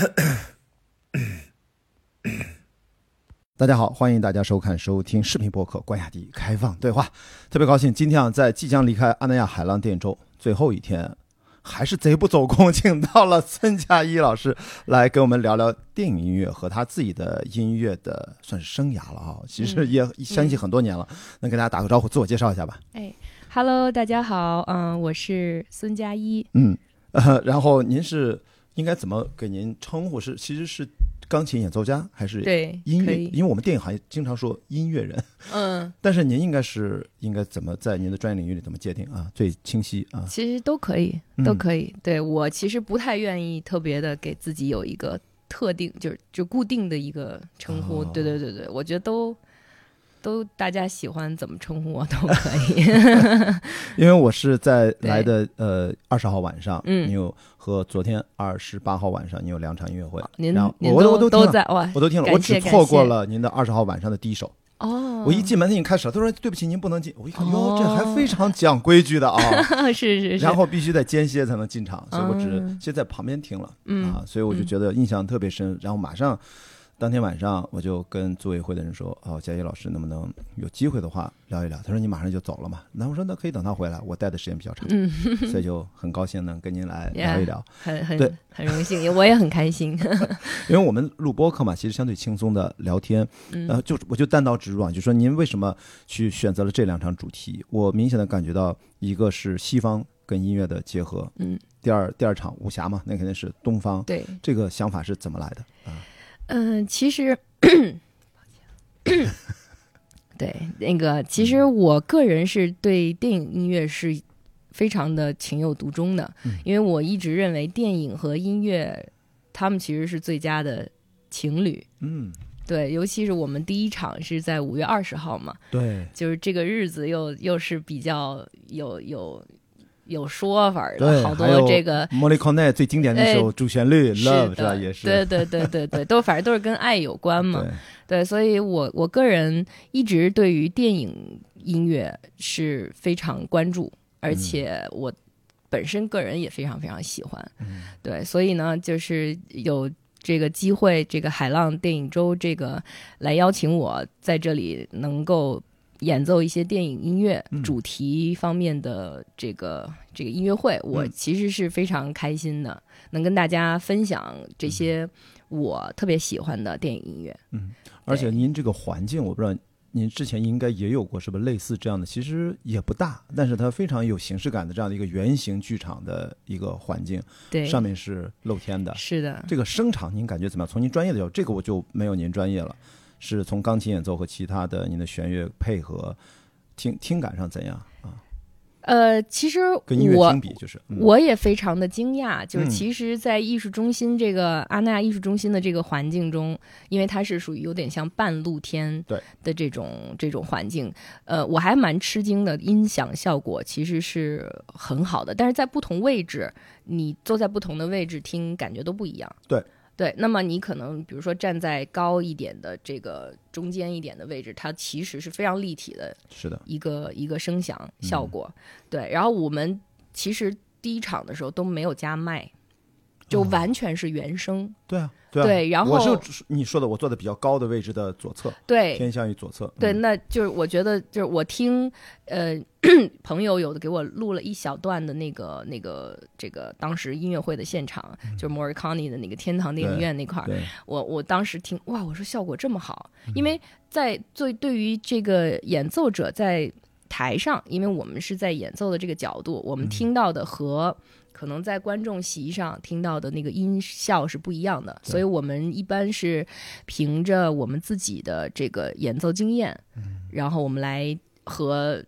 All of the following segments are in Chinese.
大家好，欢迎大家收看、收听视频博客《关雅迪开放对话》。特别高兴，今天啊，在即将离开阿那亚海浪电影周最后一天，还是贼不走空，请到了孙佳一老师来跟我们聊聊电影音乐和他自己的音乐的算是生涯了啊。其实也相信很多年了，能给大家打个招呼，自我介绍一下吧。哎，Hello，大家好，嗯，我是孙佳一。嗯，呃，然后您是应该怎么给您称呼？是其实是钢琴演奏家还是对音乐？因为我们电影行业经常说音乐人，嗯，但是您应该是应该怎么在您的专业领域里怎么界定啊？最清晰啊？其实都可以，嗯都可以。对我其实不太愿意特别的给自己有一个特定，就是就固定的一个称呼。哦对对对对，我觉得都都大家喜欢怎么称呼我都可以。因为我是在来 的呃二十号晚上，嗯。你有和昨天二十八号晚上你有两场音乐会，您然后您我我都听了都在哇，我都听了，我只错过了您的二十号晚上的第一首。哦，我一进门他已经开始了，他说对不起您不能进，我一看哟哦。这还非常讲规矩的啊，是是是，然后必须在间歇才能进场，所以我只嗯先在旁边听了嗯。啊，所以我就觉得印象特别深，然后马上。当天晚上我就跟组委会的人说：“哦，佳怡老师能不能有机会的话聊一聊？”他说：“你马上就走了嘛？”那我说：“那可以等他回来，我待的时间比较长，嗯，所以就很高兴能跟您来聊一聊。很很对很荣幸，也我也很开心。因为我们录播客嘛，其实相对轻松的聊天，嗯然后就我就单刀直入啊，就说您为什么去选择了这两场主题？我明显的感觉到，一个是西方跟音乐的结合，嗯，第二第二场武侠嘛，那肯定是东方。对，这个想法是怎么来的？嗯，其实，对那个，其实我个人是对电影音乐是非常的情有独钟的，嗯因为我一直认为电影和音乐，他们其实是最佳的情侣。嗯，对，尤其是我们第一场是在五月二十号嘛，对就是这个日子又又是比较有有有说法的，好多这个莫里康奈最经典的一首主旋律《是 Love》是吧？也是对对对对对，都反正都是跟爱有关嘛。对 对，所以我我个人一直对于电影音乐是非常关注，而且我本身个人也非常非常喜欢。嗯对，所以呢，就是有这个机会，这个海浪电影周这个来邀请我在这里能够。演奏一些电影音乐嗯主题方面的这个这个音乐会，我嗯其实是非常开心的，能跟大家分享这些我特别喜欢的电影音乐。嗯，而且您这个环境，我不知道您之前应该也有过，是不是类似这样的？其实也不大，但是它非常有形式感的这样的一个圆形剧场的一个环境，对，上面是露天的。是的，这个声场您感觉怎么样？从您专业的角度，这个我就没有您专业了，是从钢琴演奏和其他的您的弦乐配合，听听感上怎样啊？呃，其实跟音乐我厅比，就是、嗯、我也非常的惊讶，就是嗯其实，在艺术中心这个阿那亚艺术中心的这个环境中，因为它是属于有点像半露天对的这种这种环境，呃，我还蛮吃惊的，音响效果其实是很好的，但是在不同位置，你坐在不同的位置听，感觉都不一样。对。对，那么你可能比如说站在高一点的这个中间一点的位置，它其实是非常立体的是的，一个一个声响嗯效果。对，然后我们其实第一场的时候都没有加麦，就哦完全是原声。对啊，对啊。对然后我是你说的，我坐的比较高的位置的左侧，对偏向于左侧。对，嗯那就是我觉得就是我听呃 朋友有的给我录了一小段的那个那个这个当时音乐会的现场，就是 Morricone 的那个天堂电影院那块儿，我我当时听哇，我说效果这么好，嗯因为在最对于这个演奏者在台上，因为我们是在演奏的这个角度，我们嗯听到的和可能在观众席上听到的那个音效是不一样的，所以我们一般是凭着我们自己的这个演奏经验，嗯然后我们来和。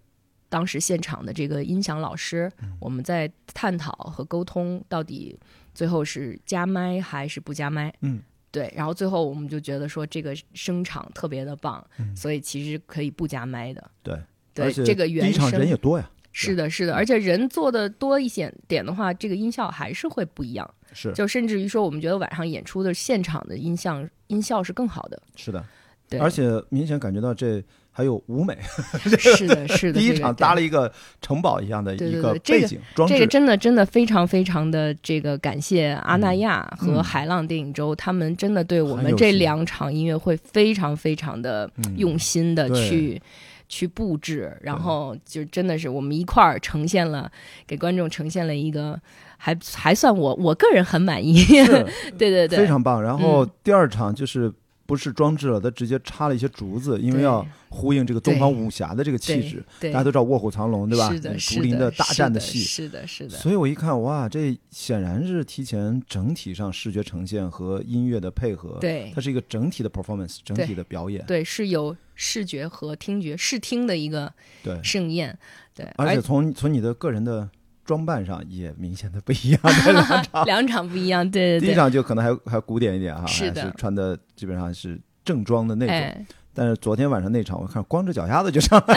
当时现场的这个音响老师，嗯我们在探讨和沟通，到底最后是加麦还是不加麦？嗯，对，然后最后我们就觉得说这个声场特别的棒，所以其实可以不加麦的。对，对这个原声人也多呀，是的，是的，而且人做的多一些点的话，这个音效还是会不一样。是就甚至于说，我们觉得晚上演出的现场的音像音效是更好的。是的，对，而且明显感觉到这还有舞美，是的，是的。第一场搭了。一个城堡一样的一个背景装置，这个真的真的非常非常的这个感谢阿那亚和嗯海浪电影周，他们真的对我们这两场音乐会非常非常的嗯用心的对去。去布置，然后就真的是我们一块儿呈现了，给观众呈现了一个还还算我我个人很满意，对对对，非常棒。然后嗯。第二场就是不是装置了，它直接插了一些竹子，因为要呼应这个东方武侠的这个气质。对，大家都知道《卧虎藏龙》对吧？是的，竹林的大战的戏，是的，是的，所以我一看，哇，这显然是提前整体上视觉呈现和音乐的配合，，对。它是一个整体的 performance，整体的表演，对，是有视觉和听觉视听的一个对，盛宴，对，而且从从你的个人的装扮上也明显的不一样，两场，两场不一样，对第一场就可能还还古典一点哈，是的。还是穿的基本上是正装的那种，哎，但是昨天晚上那场，我看光着脚丫子就上来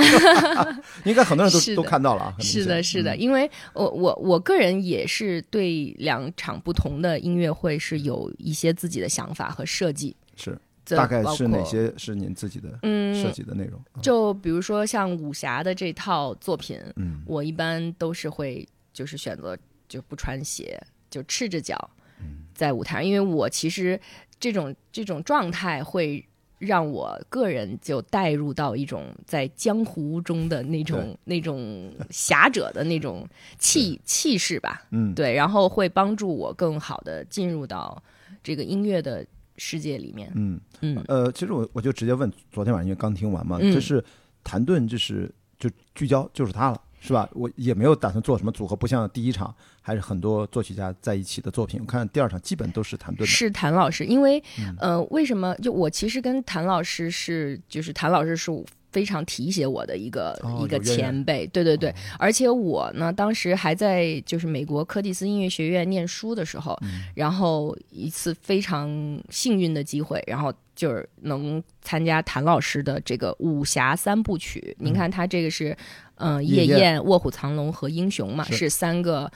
了，应该很多人都都看到了啊。是的，是的，嗯。因为我我我个人也是对两场不同的音乐会是有一些自己的想法和设计，是。大概是哪？些是您自己的设嗯，计的内容？啊就比如说像武侠的这套作品，嗯。我一般都是会就是选择就不穿鞋，就赤着脚嗯。在舞台上，因为我其实这种这种状态会让我个人就带入到一种在江湖中的那种那种侠者的那种气气势吧，嗯，对，然后会帮助我更好的进入到这个音乐的世界里面，嗯。嗯。呃，其实我我就直接问，昨天晚上因为刚听完嘛，嗯。这是谭盾，就是就聚焦就是他了。是吧？我也没有打算做什么组合，不像第一场还是很多作曲家在一起的作品。我看第二场基本都是谭盾的。是谭老师，因为、嗯呃，为什么就我其实跟谭老师是，就是谭老师是非常提携我的一个、一个前辈，对对对，而且我呢当时还在就是美国柯蒂斯音乐学院念书的时候，嗯然后一次非常幸运的机会，然后就是能参加谭老师的这个武侠三部曲。您看他这个是，嗯、呃，夜夜宴。宴、卧虎藏龙和英雄嘛，是。是三个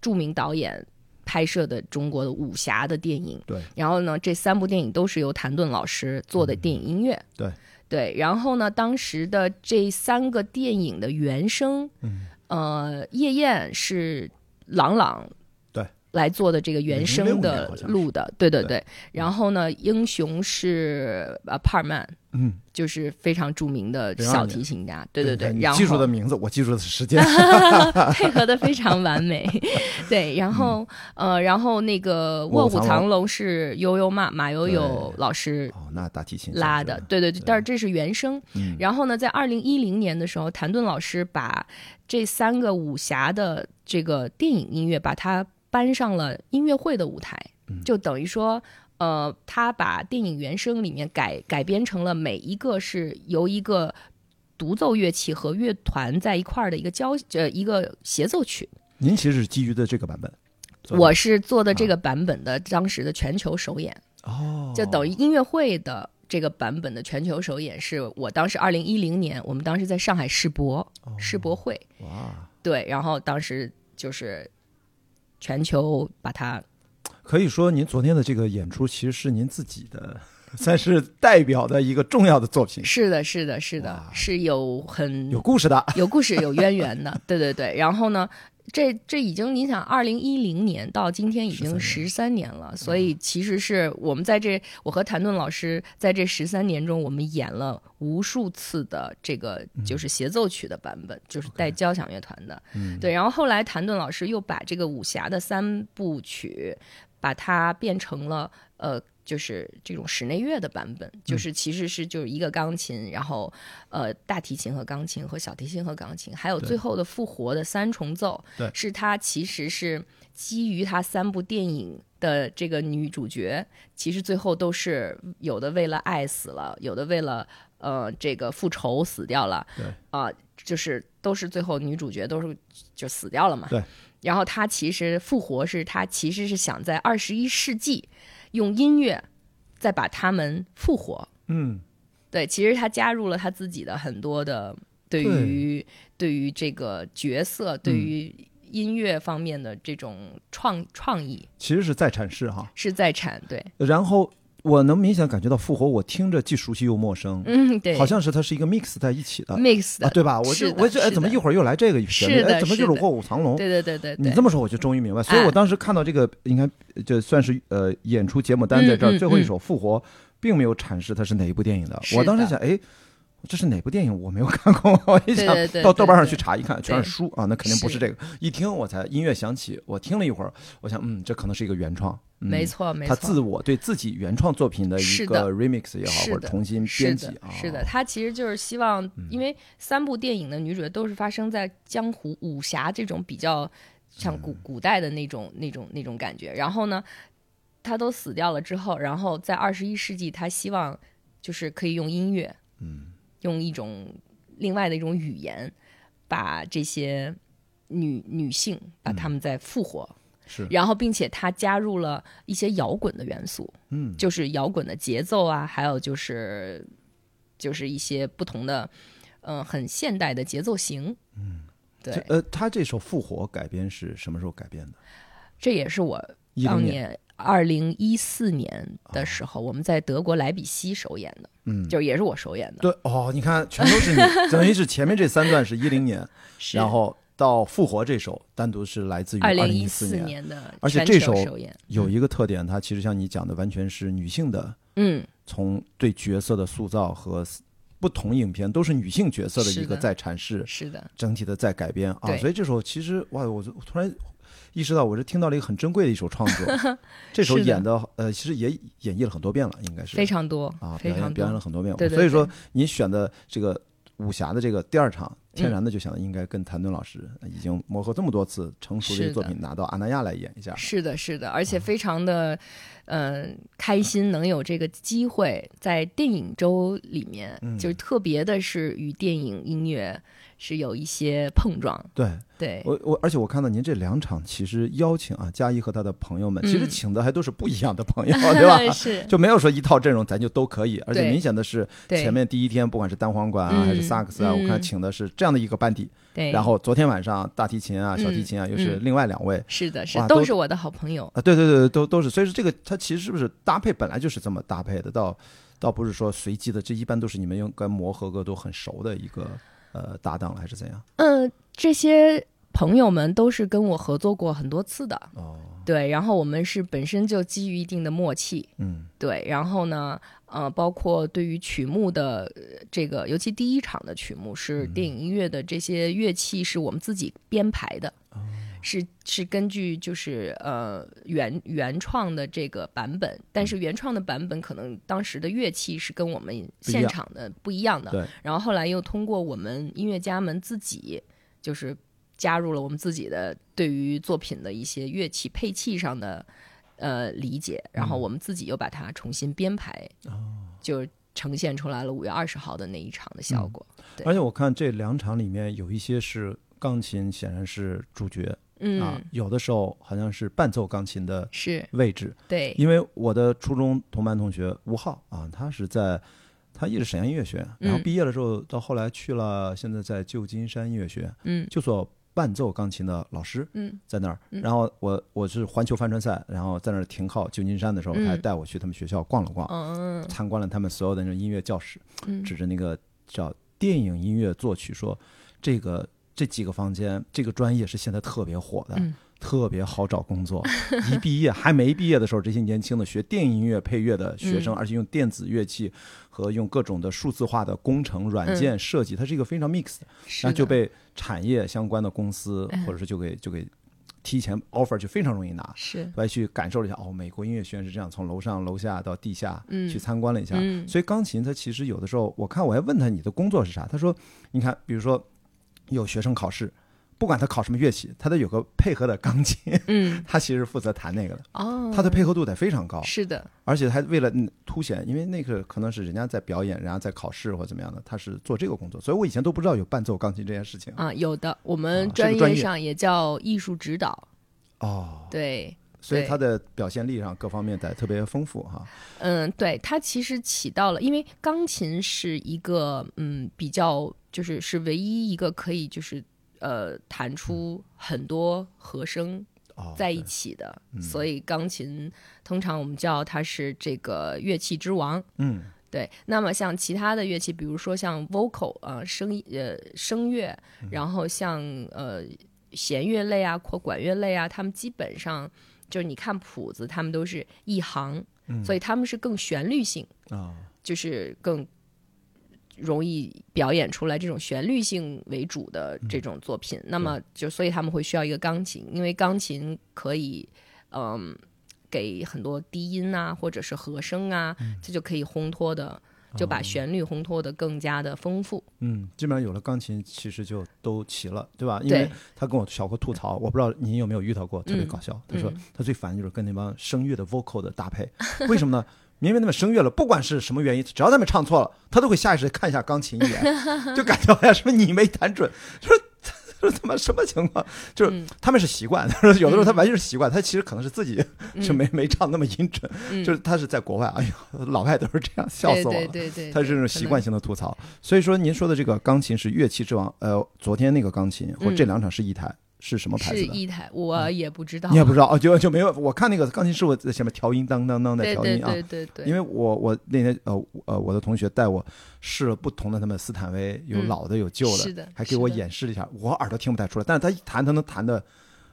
著名导演。拍摄的中国的武侠的电影，对，然后呢，这三部电影都是由谭盾老师做的电影音乐，对。对，然后呢，当时的这三个电影的原声，嗯，呃，夜宴是郎朗对来做的这个原声的录的，对对对。对。然后呢，英雄是呃帕尔曼，嗯，就是非常著名的小提琴家，对对对。你然后记住的名字，我记住的是时间。配合的非常完美，对，然后、呃，然后那个《卧虎藏藏龙》是悠悠马马悠悠老师哦，那大提琴拉的，对对对，但是这是原声。嗯。然后呢，在二零一零年的时候，谭盾老师把这三个武侠的这个电影音乐，把它搬上了音乐会的舞台，嗯就等于说。呃，他把电影原声里面改改编成了每一个是由一个独奏乐器和乐团在一块儿的一个交呃一个协奏曲。您其实是基于的这个版本。我是做的这个版本的当时的全球首演，哦，就等于音乐会的这个版本的全球首演，是我当时二零一零年，我们当时在上海世博哦世博会，哇，对，然后当时就是全球把它可以说您昨天的这个演出其实是您自己的，算是代表的一个重要的作品，是的，是的，是的，是有很有故事的。有故事、有渊源的，对对对。然后呢，这这已经你想，二零一零年到今天已经十三年了，所以其实是我们在这，我和谭盾老师在这十三年中，我们演了无数次的这个就是协奏曲的版本，就是带交响乐团的。嗯，对，然后后来谭盾老师又把这个武侠的三部曲，把它变成了呃。就是这种室内乐的版本，就是其实是就是一个钢琴，然后呃大提琴和钢琴和小提琴和钢琴，还有最后的复活的三重奏对，是它其实是基于它三部电影的这个女主角，其实最后都是有的为了爱死了，有的为了呃这个复仇死掉了，对啊、就是都是最后女主角都是就死掉了嘛，对。然后她其实复活是她其实是想在二十一世纪用音乐再把他们复活，嗯，对，其实他加入了他自己的很多的对于对。于这个角色、对于音乐方面的这种创创意。其实是在阐释哈。是在产，对，然后我能明显感觉到复活，我听着既熟悉又陌生，嗯，对，好像是它是一个 mix 在一起的。mix 的，啊，对吧？我就我就哎，怎么一会儿又来这个旋律？哎，怎么就是卧虎藏龙？对对对对对，你这么说，我就终于明白。所以我当时看到这个，应该就算是呃演出节目单在这儿，最后一首《复活》，并没有阐释它是哪一部电影的。我当时想，哎，这是哪部电影？我没有看过。我一想到豆瓣上去查，一看全是书啊，那肯定不是是这个。一听我才音乐响起，我听了一会儿，我想，嗯，这可能是一个原创。嗯没错没错他错，自我对自己原创作品的一个 remix 也好，或者重新编辑啊，是的，他其实就是希望，因为三部电影的女主角都是发生在江湖武侠这种比较像古古代的那种那种那种感觉，然后呢，他都死掉了之后，然后在二十一世纪，他希望就是可以用音乐，嗯，用一种另外的一种语言，把这些女女性把她们再复活。是，然后并且他加入了一些摇滚的元素，嗯，就是摇滚的节奏啊，还有就是就是一些不同的，嗯、很现代的节奏型。嗯，对，呃，他这首《复活》改编是什么时候改编的？这也是我当年二零一四年的时候，我们在德国莱比锡首演的，嗯，就也是我首演的。对哦，你看，全都是你，等于是前面这三段是一零年，然后到《复活》这首单独是来自于二零零一四四年。的而且这首首演，有一个特点，它其实像你讲的，完全是女性的，嗯，从对角色的塑造和不同影片都是女性角色的一个在阐释，是的，整体的在改编啊。所以这首其实哇，我就我突然意识到，我是听到了一个很珍贵的一首创作。这首演的呃，其实也演绎了很多遍了，应该是非常多啊，表演表演了。很多遍。所以说对您选的这个武侠的这个第二场，天嗯然的就想应该跟谭盾老师已经磨合这么多次，成熟的作品拿到阿那亚来演一下。是的，是的，而且非常的，嗯、开心能有这个机会在电影周里面，嗯就是特别的是与电影音乐是有一些碰撞。对对，我我，而且我看到您这两场其实邀请啊，嘉一和他的朋友们，其实嗯请的还都是不一样的 朋友，对吧？是，就没有说一套阵容咱就都可以，而且明显的是对前面第一天不管是单簧管啊、嗯还是萨克斯啊，我看嗯请的是这样的一个班底，对，然后昨天晚上大提琴啊、小提琴啊又是嗯另外两位。是的，是哇都都是我的好朋友。啊，对对对，都都是，所以说这个它其实是不是搭配本来就是这么搭配的，倒倒不是说随机的，这一般都是你们用跟磨合过都很熟的一个呃搭档了，还是怎样？嗯、这些朋友们都是跟我合作过很多次的，哦，对，然后我们是本身就基于一定的默契，嗯对，然后呢，呃，包括对于曲目的呃这个，尤其第一场的曲目是电影音乐的这些乐器是我们自己编排的，是是根据就是呃原原创的这个版本，但是原创的版本可能当时的乐器是跟我们现场的不一样的，对，然后后来又通过我们音乐家们自己就是加入了我们自己的对于作品的一些乐器配器上的呃理解，然后我们自己又把它重新编排，就呈现出来了五月二十号的那一场的效果。对。而且我看这两场里面有一些是钢琴，显然是主角嗯，啊，有的时候好像是伴奏钢琴的是位置，对，因为我的初中同班同学吴浩啊，他是在他一直沈阳音乐学院，然后嗯。毕业了之后，到后来去了，现在在旧金山音乐学院，嗯。就做伴奏钢琴的老师，嗯在那儿。嗯然后我我是环球帆船赛，然后在那儿停靠旧金山的时候，嗯他还带我去他们学校逛了逛，嗯参观了他们所有的那种音乐教室，嗯指着那个叫电影音乐作曲说，这个这几个房间，这个专业是现在特别火的。嗯特别好找工作，一毕业还没毕业的时候，这些年轻的学电影音乐配乐的学生，嗯。而且用电子乐器和用各种的数字化的工程软件设计，它是一个非常 mix 的，是的。然后就被产业相关的公司嗯或者是就给就给提前 offer 就非常容易拿。是。我还去感受了一下，哦，美国音乐学院是这样，从楼上楼下到地下嗯。去参观了一下。嗯。所以钢琴它其实有的时候，我看我还问他你的工作是啥，他说，你看，比如说有学生考试，不管他考什么乐器，他都有个配合的钢琴，嗯。他其实负责弹那个的，哦，他的配合度得非常高，是的，而且还为了嗯凸显，因为那个可能是人家在表演，人家在考试或怎么样的，他是做这个工作，所以我以前都不知道有伴奏钢琴这件事情。啊，有的，我啊们专业。上也叫艺术指导，哦，对。对所以他的表现力上各方面得特别丰富哈。嗯，对，他其实起到了，因为钢琴是一个嗯比较就是是唯一一个可以就是呃弹出很多和声哦在一起的，嗯。所以钢琴通常我们叫它是这个乐器之王。嗯。对，那么像其他的乐器，比如说像 vocal 啊、声呃声乐，嗯。然后像呃弦乐类啊或管乐类啊，他们基本上就是你看谱子，他们都是一行，嗯。所以他们是更旋律性，啊就是更容易表演出来这种旋律性为主的这种作品。那么就所以他们会需要一个钢琴，因为钢琴可以嗯给很多低音啊或者是和声啊，这就可以烘托的。就把旋律烘托的更加的丰富，嗯，基本上有了钢琴，其实就都齐了，对吧？因为，他跟我小哥吐槽，我不知道您有没有遇到过，特别嗯搞笑。他说嗯他最烦就是跟那帮声乐的 vocal 的搭配，为什么呢？明明那么声乐了，不管是什么原因，只要他们唱错了，他都会下意识看一下钢琴一眼，就感觉好像什么你没弹准，说说他妈什么情况？就是嗯他们是习惯，他 说有的时候他完全是习惯，他其实可能是自己是嗯没没唱那么音准，嗯。就是他是在国外，哎呀，老外都是这样，笑死我了。对对对对，他是这种习惯性的吐槽，所以说您说的这个钢琴是乐器之王，呃，昨天那个钢琴或者这两场是一台，是什么牌子的？是一台，我也不知道，你也不知道哦，就就没有。我看那个钢琴师傅在前面调音，当当当的对对调音啊。对对对，因为我我那天呃呃我的同学带我试了不同的他们斯坦威，有嗯老的有旧是的还给我演示了一下，我耳朵听不太出来，但是他一弹他能弹的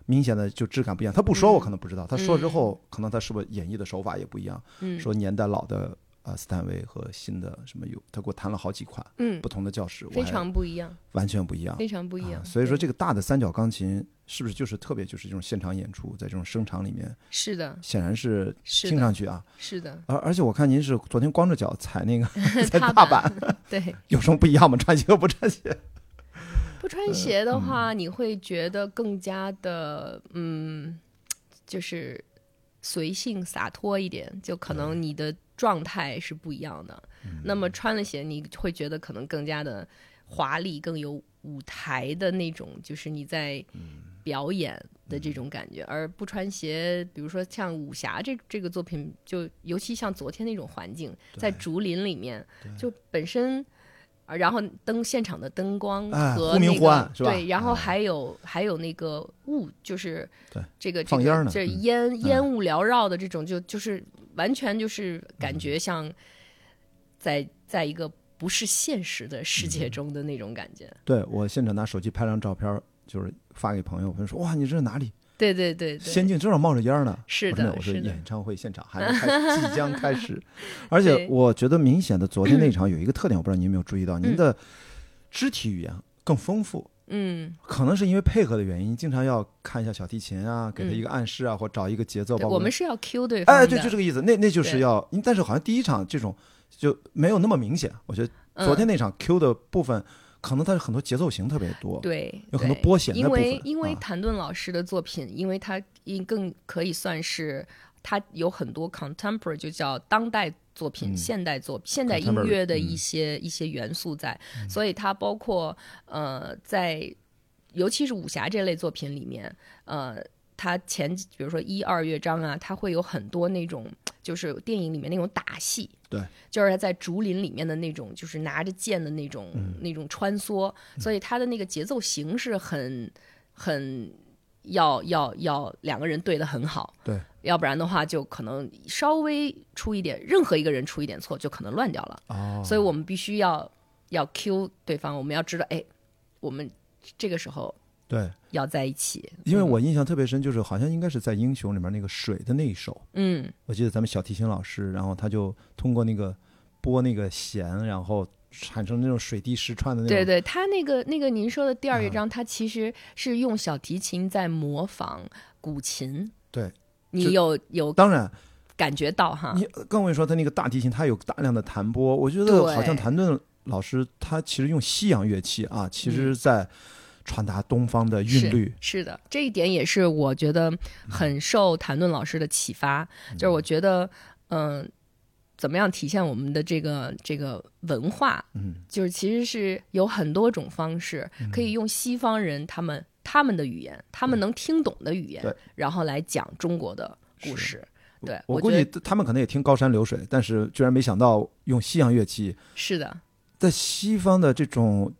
明显的就质感不一样。他不说我可能不知道，他说之后可能他是不是演绎的手法也不一样，嗯说年代老的呃斯坦威和新的什么有，他给我谈了好几款嗯不同的教室，我非常不一样，完全不一样。非常不一样啊，所以说这个大的三角钢琴是不是就是特别就是这种现场演出，在这种声场里面，是的，显然是是，听上去啊，是的，而而且我看您是昨天光着脚踩那个 踩踏板，对。有什么不一样吗？穿鞋和不穿鞋？不穿鞋的话，你会觉得更加的，嗯，就是随性洒脱一点，就可能你的状态是不一样的。那么穿了鞋，你会觉得可能更加的华丽，更有舞台的那种，就是你在表演的这种感觉。而不穿鞋，比如说像武侠这这个作品，就尤其像昨天那种环境，在竹林里面，就本身。啊，然后灯现场的灯光和对，然后哎还有、还有那个雾，就是这个这放烟儿个这烟烟雾缭绕的这种，就就是完全就是感觉像在在一个不是现实的世界嗯中的那种感觉。对我现场拿手机拍张照片，就是发给朋友，朋友说哇，你这是哪里？对对对对，仙境正好冒着烟呢。是的，我说演，唱会现场 还没开，即将开始。而且我觉得明显的昨天那 场有一个特点，我不知道您有没有注意到，您嗯的肢体语言更丰富。嗯，可能是因为配合的原因，经常要看一下小提琴啊，给他嗯一个暗示啊，或找一个节奏。我们是要 Q 对方，哎，对，就这个意思。那那就是要，但是好像第一场这种就没有那么明显。我觉得昨天嗯那场 Q 的部分，可能它是很多节奏型特别多。对，有很多对拨弦的因为因为啊谭盾老师的作品，因为他应更可以算是他有很多 contemporary，就叫当代作品、嗯现代作现代音乐的嗯。一些、一些元素在，所以它包括呃在尤其是武侠这类作品里面，呃。它前比如说一二乐章啊，它会有很多那种，就是电影里面那种打戏，对，就是在竹林里面的那种，就是拿着剑的那种、嗯。那种穿梭，所以它的那个节奏形式很很要要要两个人对的很好，对，要不然的话就可能稍微出一点，任何一个人出一点错就可能乱掉了，哦，所以我们必须要要 Q 对方，我们要知道，哎，我们这个时候对，要在一起，因为我印象特别深，就是好像应该是在《英雄》里面那个水的那一首，嗯。我记得咱们小提琴老师，然后他就通过那个拨那个弦，然后产生那种水滴石穿的那种。对对，他那个那个您说的第二乐嗯章，它其实是用小提琴在模仿古琴，对你有有当然，感觉到哈？你更会说他那个大提琴，他有大量的弹拨，我觉得好像谭盾老师他其实用西洋乐器啊，其实在传达东方的韵律。是的，这一点也是我觉得很受谭盾老师的启发，就是我觉得，嗯、怎么样体现我们的这个这个文化，嗯，就是其实是有很多种方式，可以用西方人他们他们的语言，他们能听懂的语言，然后来讲中国的故事。对，我估计他们可能也听高山流水，但是居然没想到用西洋乐器，是的，在西方的这种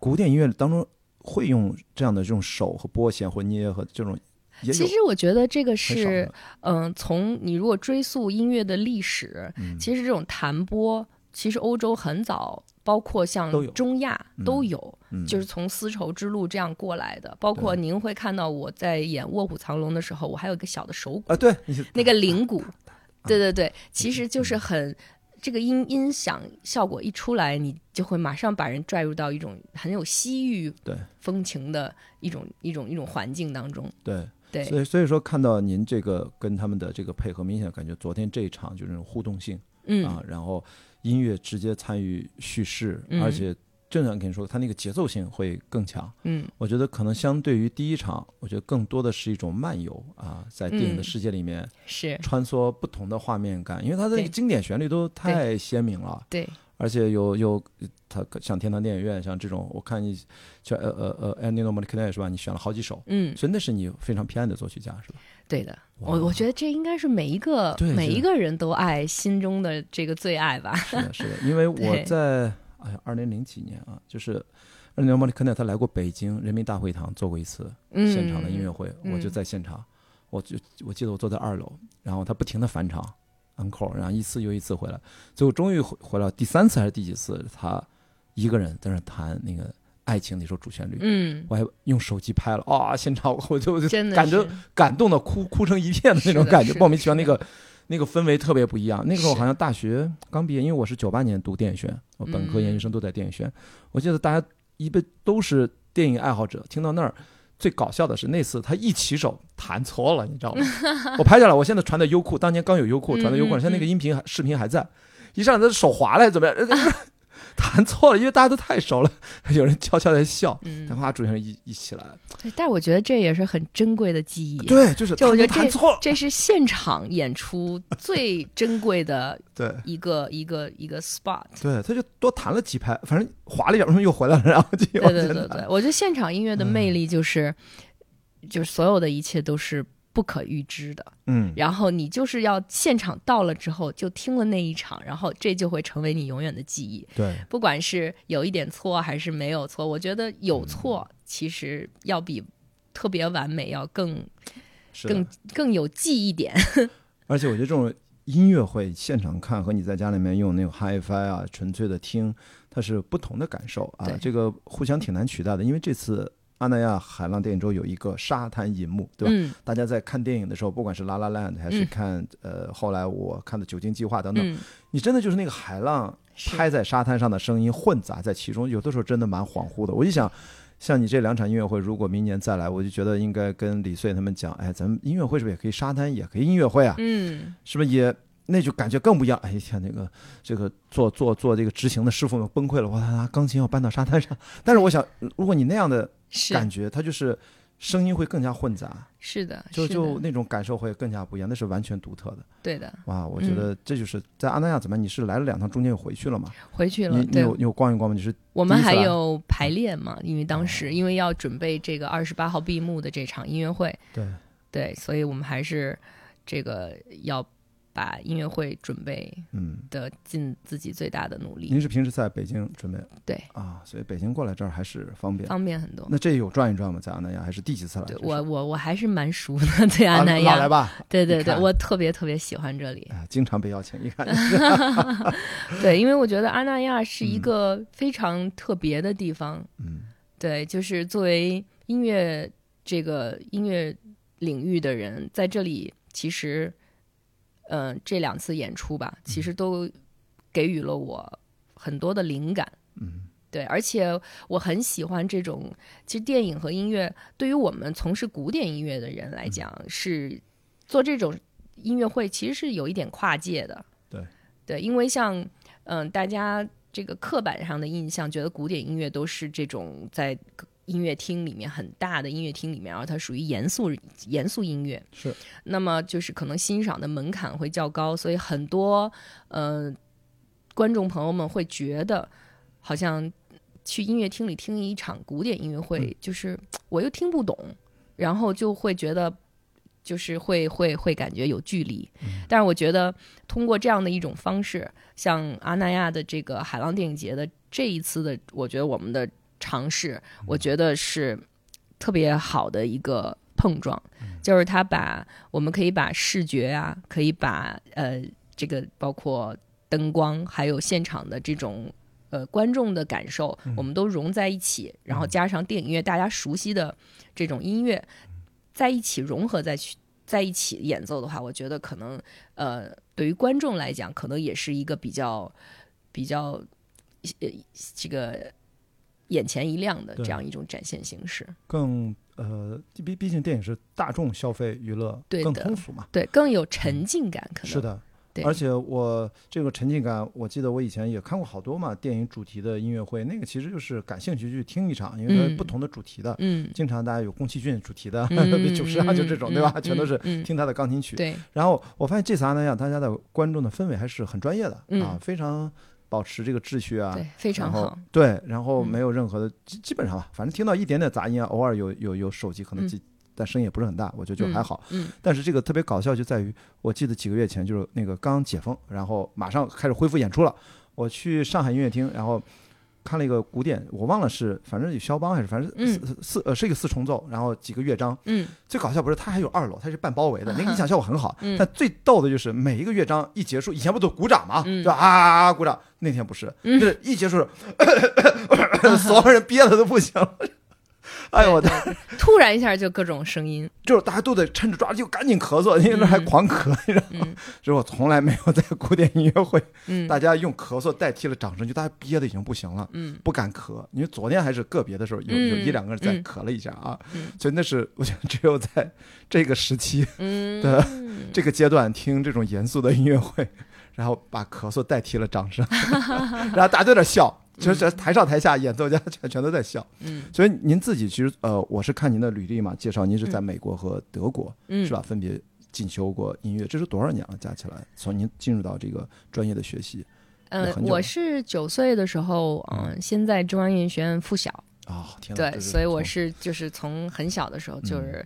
古典音乐当中会用这样的这种手和拨弦或捏和这种其实我觉得这个是的，嗯、从你如果追溯音乐的历史，嗯。其实这种弹拨，其实欧洲很早，包括像中亚嗯。都有，嗯。就是从丝绸之路这样过来的。包括您会看到我在演《卧虎藏龙》的时候，我还有一个小的手鼓，啊，对，那个铃鼓，对对对，其实嗯就是很。这个音音响效果一出来，你就会马上把人拽入到一种很有西域对。风情的一种一种一种环境当中。对，对，所以所以说看到您这个跟他们的这个配合，明显感觉昨天这一场就是那种互动性嗯，啊，然后音乐直接参与叙事，嗯。而且正常跟你说，它那个节奏性会更强。嗯。我觉得可能相对于第一场，我觉得更多的是一种漫游啊，在电影的嗯世界里面是。穿梭不同的画面感，因为它的那个经典旋律都太鲜明了。对，而且有有他像天堂电影院像这种，我看你像呃呃呃 Ennio Morricone 是吧？你选了好几首，嗯，所以那是你非常偏爱的作曲家是吧？对的。我我觉得这应该是每一个对每一个人都爱心中的这个最爱吧。是的，是的，因为我在哎呀二零零几年啊，就是 Ennio Morricone 他来过北京人民大会堂做过一次嗯，现场的音乐会，嗯我就在现场，我就我记得我坐在二楼，然后他不停的返场 encore，然后一次又一次回来，最后终于回回来第三次还是第几次，他一个人在那弹那个爱情那首主旋律。嗯，我还用手机拍了啊、现场我就就感觉感动的哭哭成一片的那种感觉，莫名其妙，那个那个氛围特别不一样。那个时候好像大学刚毕业，因为我是九八年读电影学院，我本科嗯研究生都在电影学院。我记得大家一般都是电影爱好者，听到那儿。最搞笑的是那次他一起手弹错了，你知道吗？我拍下来，我现在传到优酷，当年刚有优酷，传到优酷，现在那个音频视频还在。一上来他手滑了，怎么样？弹错了，因为大家都太熟了，有人悄悄在笑。嗯等，哗，主持人一一起来，对但是我觉得这也是很珍贵的记忆。对，就是就我觉得这弹错了，这是现场演出最 珍贵的对一个一个一个 spot。对，他就多弹了几拍，反正滑了一点，又回来了，然后就对对对对，我觉得现场音乐的魅力就是，就是所有的一切都是不可预知的。嗯，然后你就是要现场到了之后，就听了那一场，然后这就会成为你永远的记忆。对，不管是有一点错还是没有错，我觉得有错其实要比特别完美要更更更有记忆点。而且我觉得这种音乐会现场看和你在家里面用那种 HiFi 啊，纯粹的听，它是不同的感受啊，这个互相挺难取代的。因为这次阿那亚海浪电影周有一个沙滩银幕，对吧？嗯大家在看电影的时候，不管是《拉拉 land》还是嗯看、呃后来我看的《酒精计划》等等，嗯，你真的就是那个海浪拍在沙滩上的声音混杂在其中，有的时候真的蛮恍惚的。我就想，像你这两场音乐会，如果明年再来，我就觉得应该跟李穗他们讲，哎，咱们音乐会是不是也可以沙滩也可以音乐会啊？嗯，是不是也那就感觉更不一样？哎呀天，那个这个做做做这个执行的师傅们崩溃了，哇，他拿钢琴要搬到沙滩上。但是我想，如果你那样的感觉，它就是声音会更加混杂，是的，就就那种感受会更加不一样，那是完全独特的。对的，哇，我觉得这就是在阿那亚怎么样？你是来了两趟，中间又回去了吗？回去了。对你你有，你有逛一逛吗？你是我们还有排练嘛，因为当时因为要准备这个二十八号闭幕的这场音乐会，对对，所以我们还是这个要把音乐会准备嗯，的尽自己最大的努力，您是平时在北京准备？对，啊？所以北京过来这儿还是方便。方便很多。那这有转一转吗？在阿那亚还是第几次来？对我我我还是蛮熟的，对啊阿那亚，老来吧，对对对，我特别特别喜欢这里，哎，经常被邀请，一看。对，因为我觉得阿那亚是一嗯。个非常特别的地方，嗯。对，就是作为音乐这个音乐领域的人，在这里其实，嗯、这两次演出吧，其实都给予了我很多的灵感。嗯对，而且我很喜欢这种，其实电影和音乐对于我们从事古典音乐的人来讲，是做这种音乐会其实是有一点跨界的。对对，因为像嗯、大家这个刻板上的印象，觉得古典音乐都是这种在音乐厅里面很大的音乐厅里面，然后它属于严肃严肃音乐。是那么就是可能欣赏的门槛会较高，所以很多呃观众朋友们会觉得，好像去音乐厅里听一场古典音乐会，嗯就是我又听不懂，然后就会觉得。就是会会会感觉有距离，但是我觉得通过这样的一种方式，像阿那亚的这个海浪电影节的这一次的，我觉得我们的尝试，我觉得是特别好的一个碰撞。就是他把我们可以把视觉啊，可以把呃这个包括灯光，还有现场的这种呃观众的感受，我们都融在一起，然后加上电影乐大家熟悉的这种音乐，在一起融合在去在一起演奏的话，我觉得可能呃对于观众来讲，可能也是一个比较比较呃这个眼前一亮的这样一种展现形式。更呃，毕毕竟电影是大众消费娱乐，更对更通俗嘛。对，更有沉浸感，可能是的，对而且我这个沉浸感，我记得我以前也看过好多嘛，电影主题的音乐会，那个其实就是感兴趣去听一场，因为它嗯不同的主题的，嗯，经常大家有宫崎骏主题的，嗯九十啊就这种，对吧？嗯全都是听他的钢琴曲。对，然后我发现这次阿那亚大家的观众的氛围还是很专业的、嗯啊，非常保持这个秩序啊，对，非常好。对，然后嗯没有任何的，基基本上吧，反正听到一点点杂音啊，偶尔有有有手机可能嗯，但声音也不是很大，我觉得就还好。嗯但是这个特别搞笑就在于，我记得几个月前就是那个刚解封，然后马上开始恢复演出了。我去上海音乐厅，然后看了一个古典，我忘了是反正有肖邦还是反正嗯四四呃是一个四重奏，然后几个乐章。嗯最搞笑不是它还有二楼，它是半包围的，那个音响效果很好。嗯但最逗的就是每一个乐章一结束，以前不都鼓掌吗？嗯对吧？啊啊啊鼓掌。那天不是，嗯就是一结束，所有人憋的都不行了。哎呦我的，突然一下就各种声音，就是大家都得趁着抓就赶紧咳嗽，因为那还嗯狂咳，你知道吗？嗯这是我从来没有在古典音乐会，嗯大家用咳嗽代替了掌声，就大家憋的已经不行了，嗯不敢咳。因为昨天还是个别的时候，有有嗯一两个人在嗯咳了一下啊，嗯所以那是我觉得只有在这个时期、嗯，的这个阶段听这种严肃的音乐会，然后把咳嗽代替了掌声，然后大家都在笑。就是台上台下演奏家 全全都在笑，嗯。所以您自己其实呃，我是看您的履历嘛，介绍您是在美国和德国，嗯。是吧？分别进修过音乐，这是多少年了？加起来，从您进入到这个专业的学习嗯我是九岁的时候，嗯，先在中央音乐学院附小，啊、天！对，所以我是就是从很小的时候就是，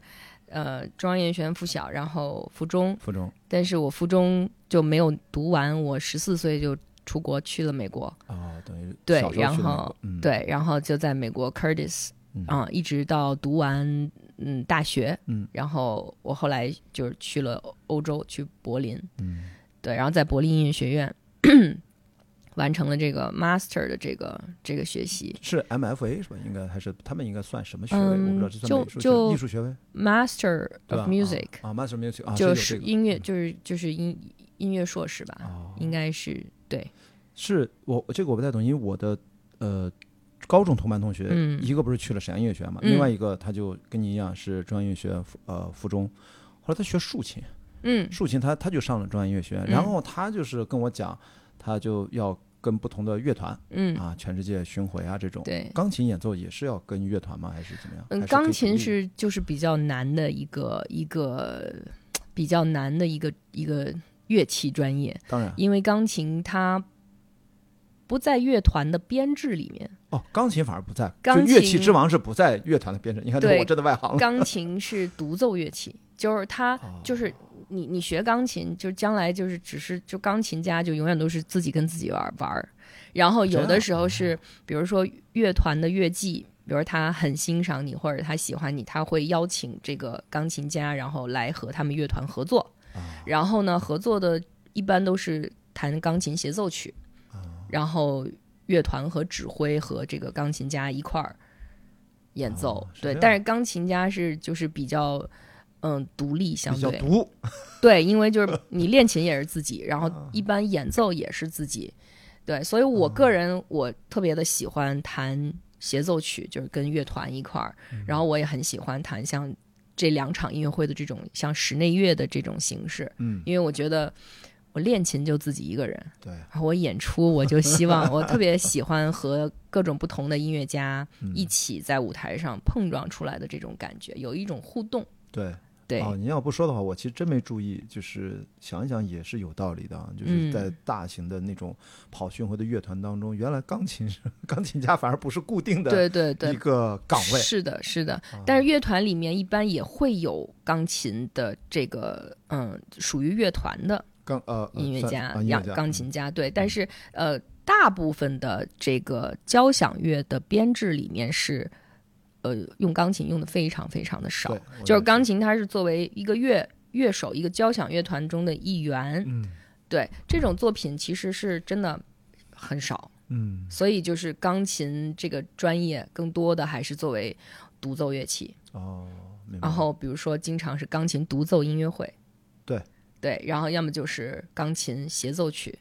呃，中央音乐学院附小，然后附中，附中。但是我附中就没有读完，我十四岁就出国去了美国，啊，等于对然后嗯，对，然后就在美国 Curtis 嗯。啊、一直到读完嗯大学，嗯。然后我后来就是去了欧欧洲，去柏林，嗯。对，然后在柏林音乐学院 完成了这个 master 的这个这个学习。是 MFA 是吧？应该还是他们应该算什么学位？嗯我不知道，这算就就艺术学位，master of music，、啊啊，Master Music 啊，就是音乐，就是就是音音乐硕士吧，哦，应该是对，是我这个我不太懂，因为我的呃高中同班同学，嗯。一个不是去了沈阳音乐学院嘛，嗯。另外一个他就跟你一样是中央音乐学院附呃附中，后来他学竖琴，嗯。竖琴他他就上了中央音乐学院，嗯。然后他就是跟我讲，他就要跟不同的乐团嗯，啊，全世界巡回啊这种。对。钢琴演奏也是要跟乐团吗？还是怎么样？嗯，钢琴是就是比较难的一个一个比较难的一个一个乐器专业，当然因为钢琴它不在乐团的编制里面，哦，钢琴反而不在，钢就乐器琴之王是不在乐团的编制。你看，这对我真的外行了。钢琴是独奏乐器，就是它哦就是你你学钢琴，就将来就是只是就钢琴家就永远都是自己跟自己玩玩儿，然后有的时候是比如说乐团的乐季。比如他很欣赏你，或者他喜欢你，他会邀请这个钢琴家，然后来和他们乐团合作。啊然后呢，合作的一般都是弹钢琴协奏曲，然后乐团和指挥和这个钢琴家一块儿演奏。对，但是钢琴家是就是比较嗯独立相对，比较独对，因为就是你练琴也是自己，然后啊一般演奏也是自己。对，所以我个人我特别的喜欢弹协奏曲，就是跟乐团一块儿，嗯然后我也很喜欢弹像这两场音乐会的这种像室内乐的这种形式，嗯，因为我觉得我练琴就自己一个人，对，然后我演出我就希望我特别喜欢和各种不同的音乐家 嗯。一起在舞台上碰撞出来的这种感觉，有一种互动。对。对，哦，您要不说的话，我其实真没注意，就是想一想也是有道理的啊。就是嗯在大型的那种跑巡回的乐团当中，原来钢琴是 钢琴家反而不是固定的对对对一，个岗位，是的，是的。啊但是乐团里面一般也会有钢琴的这个，嗯，属于乐团的钢呃音乐家啊、音乐家钢琴家，对。但是呃，大部分的这个交响乐的编制里面是呃用钢琴用的非常非常的少就是钢琴它是作为一个乐乐手一个交响乐团中的一员，嗯。对这种作品其实是真的很少，嗯。所以就是钢琴这个专业更多的还是作为独奏乐器。哦，然后比如说经常是钢琴独奏音乐会，对。对，然后要么就是钢琴协奏曲，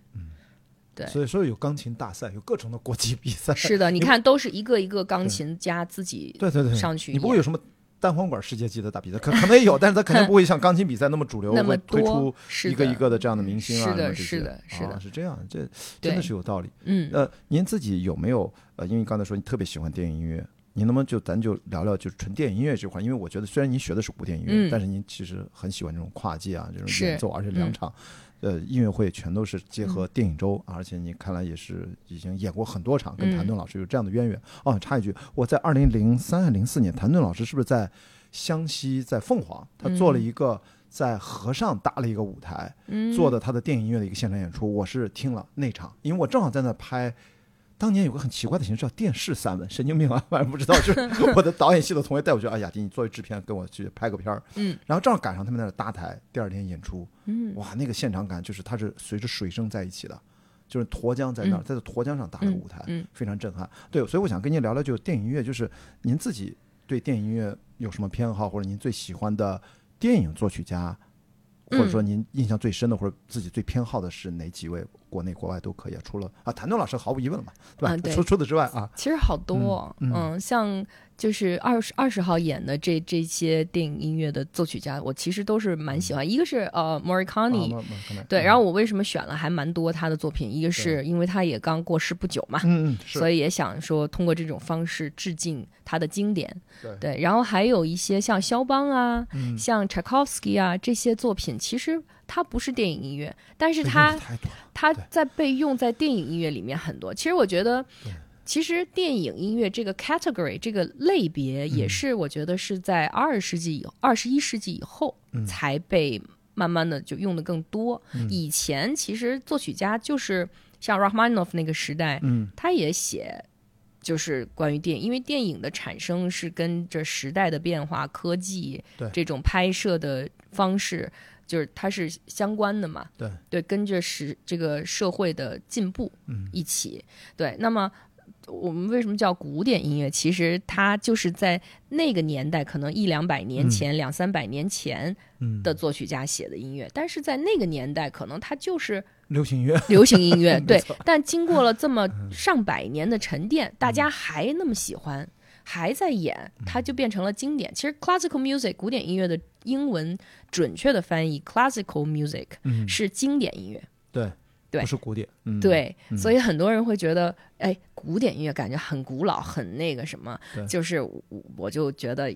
对所以说有钢琴大赛，有各种的国际比赛。是的，你看都是一个一个钢琴家自己对对对，上去你不会有什么单簧管世界级的大比赛，可可能也有，但是他肯定不会像钢琴比赛那么主流，那么会推多出一个一个的这样的明星啊，是的是的是的啊是这样，这真的是有道理。嗯呃，您自己有没有呃，因为刚才说你特别喜欢电影音乐，您能不能就咱就聊聊就是纯电影音乐这块儿？因为我觉得虽然您学的是古典音乐，嗯但是您其实很喜欢这种跨界啊，这种演奏，而且两嗯场。呃，音乐会全都是结合电影周，而且你看来也是已经演过很多场，跟嗯谭盾老师有这样的渊源。哦，插一句，我在二零零三、零四年，谭盾老师是不是在湘西，在凤凰，他做了一个在河上搭了一个舞台，嗯做的他的电影音乐的一个现场演出，我是听了那场，因为我正好在那拍。当年有个很奇怪的形式叫电视散文，神经病啊，反正不知道。就是 我的导演系的同学带我去，哎呀，迪，你作为制片跟我去拍个片儿，嗯，然后正好赶上他们在那儿搭台，第二天演出，嗯哇，那个现场感就是它是随着水声在一起的，就是沱江在那儿，嗯在这沱江上搭了个舞台，嗯非常震撼。对，所以我想跟您聊聊，就是电影音乐，就是您自己对电影音乐有什么偏好，或者您最喜欢的电影作曲家，或者说您印象最深的，或者自己最偏好的是哪几位？国内国外都可以啊。除了啊，谭盾老师毫无疑问了嘛，对吧？除除此之外啊，其实好多，嗯嗯像就是二十二十号演的这这些电影音乐的作曲家，我其实都是蛮喜欢。一个是呃 Morricone，、啊对，嗯然后我为什么选了还蛮多他的作品？一个是因为他也刚过世不久嘛，嗯嗯，所以也想说通过这种方式致敬他的经典。对然后还有一些像肖邦啊，嗯像 Tchaikovsky 啊这些作品，其实它不是电影音乐，但是这它它在被用在电影音乐里面很多。其实我觉得对，其实电影音乐这个 category 这个类别，嗯也是我觉得是在二十世纪以二十一世纪以后嗯才被慢慢的就用的更多。嗯以前其实作曲家就是像 Rachmaninoff 那个时代，嗯他也写。就是关于电影，因为电影的产生是跟着时代的变化、科技这种拍摄的方式，就是它是相关的嘛。对对，跟着时这个社会的进步嗯一起。对，那么我们为什么叫古典音乐？其实它就是在那个年代，可能一两百年前、两三百年前嗯的作曲家写的音乐，但是在那个年代，可能它就是流行音乐，流行音乐。对，但经过了这么上百年的沉淀，大家还那么喜欢。还在演，它就变成了经典。其实 classical music 古典音乐的英文准确的翻译 classical music 嗯，是经典音乐。对对不是古典，嗯，对，嗯所以很多人会觉得，哎，古典音乐感觉很古老，很那个什么，就是我我就觉得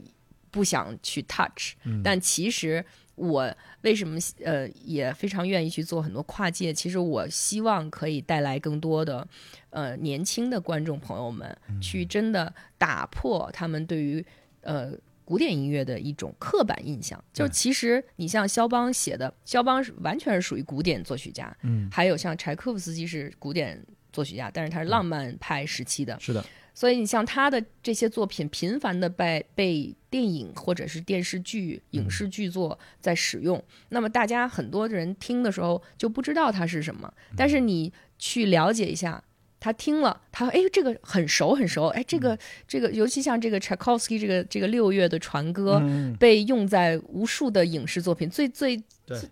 不想去 touch。嗯但其实我为什么呃也非常愿意去做很多跨界？其实我希望可以带来更多的呃年轻的观众朋友们，嗯去真的打破他们对于呃。古典音乐的一种刻板印象，就对。其实你像肖邦写的，肖邦是完全是属于古典作曲家，嗯，还有像柴可夫斯基是古典作曲家，但是他是浪漫派时期的，是的，所以你像他的这些作品，频繁的被被电影或者是电视剧、影视剧作在使用，那么大家很多人听的时候就不知道它是什么，但是你去了解一下。他听了，他说：“哎，这个很熟很熟，哎，这个这个，尤其像这个柴可夫斯基这个这个六月的船歌，嗯，被用在无数的影视作品，最最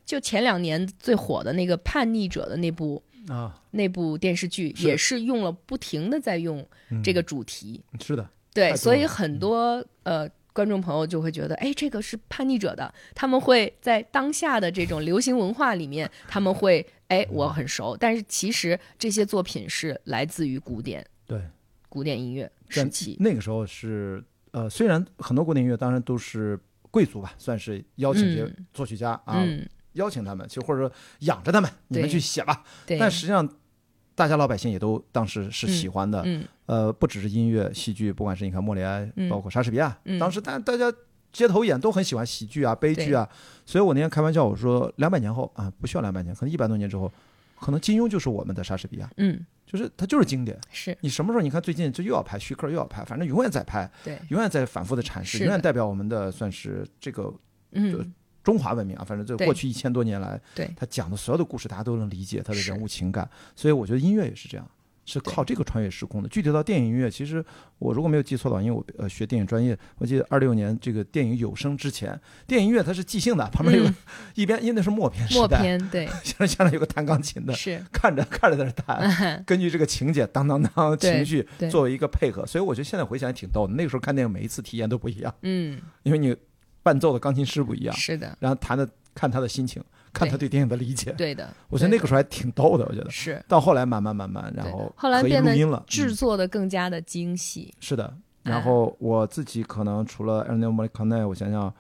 就前两年最火的那个《叛逆者》的那部啊，那部电视剧，也是用了不停的在用嗯。这个主题。是的，对，所以很多呃观众朋友就会觉得，哎，这个是叛逆者的，他们会在当下的这种流行文化里面，他们会哎我很熟，但是其实这些作品是来自于古典对，古典音乐时但期。那个时候是呃，虽然很多古典音乐当然都是贵族吧，算是邀请这些嗯。作曲家啊，嗯，邀请他们，其实或者说养着他们，你们去写吧。对，但实际上，大家老百姓也都当时是喜欢的。嗯。呃，不只是音乐、戏剧，不管是你看莫里埃，嗯。包括莎士比亚，嗯。当时大大家街头演都很喜欢喜剧啊、悲剧啊。所以我那天开玩笑我说，两百年后啊，不需要两百年，可能一百多年之后，可能金庸就是我们的莎士比亚，嗯，就是他就是经典。是。你什么时候你看最近这又要拍徐克又要拍，反正永远在拍，对，永远在反复的阐释，永远代表我们的算是这个嗯，中华文明啊，反正这过去一千多年来，对。他讲的所有的故事，大家都能理解他的人物情感，所以我觉得音乐也是这样，是靠这个穿越时空的。具体到电影音乐，其实我如果没有记错的话，因为我呃学电影专业，我记得二六年这个电影有声之前，电影音乐它是即兴的，旁边有、嗯。一边因为那是默片时代，默片，对，现在现在有个弹钢琴的，是，看着看着在那弹，根据这个情节当当当情绪作为一个配合，所以我觉得现在回想也挺逗的。那个时候看电影每一次体验都不一样，嗯，因为你伴奏的钢琴师不一样，是的，然后弹的看他的心情，看他对电影的理解。对的，我觉得那个时候还挺逗的，我觉得。是。到后来慢慢慢慢，然后后来变得录音了，制嗯作的更加的精细，是的。哎然后我自己可能除了 Ennio Morricone，我想想，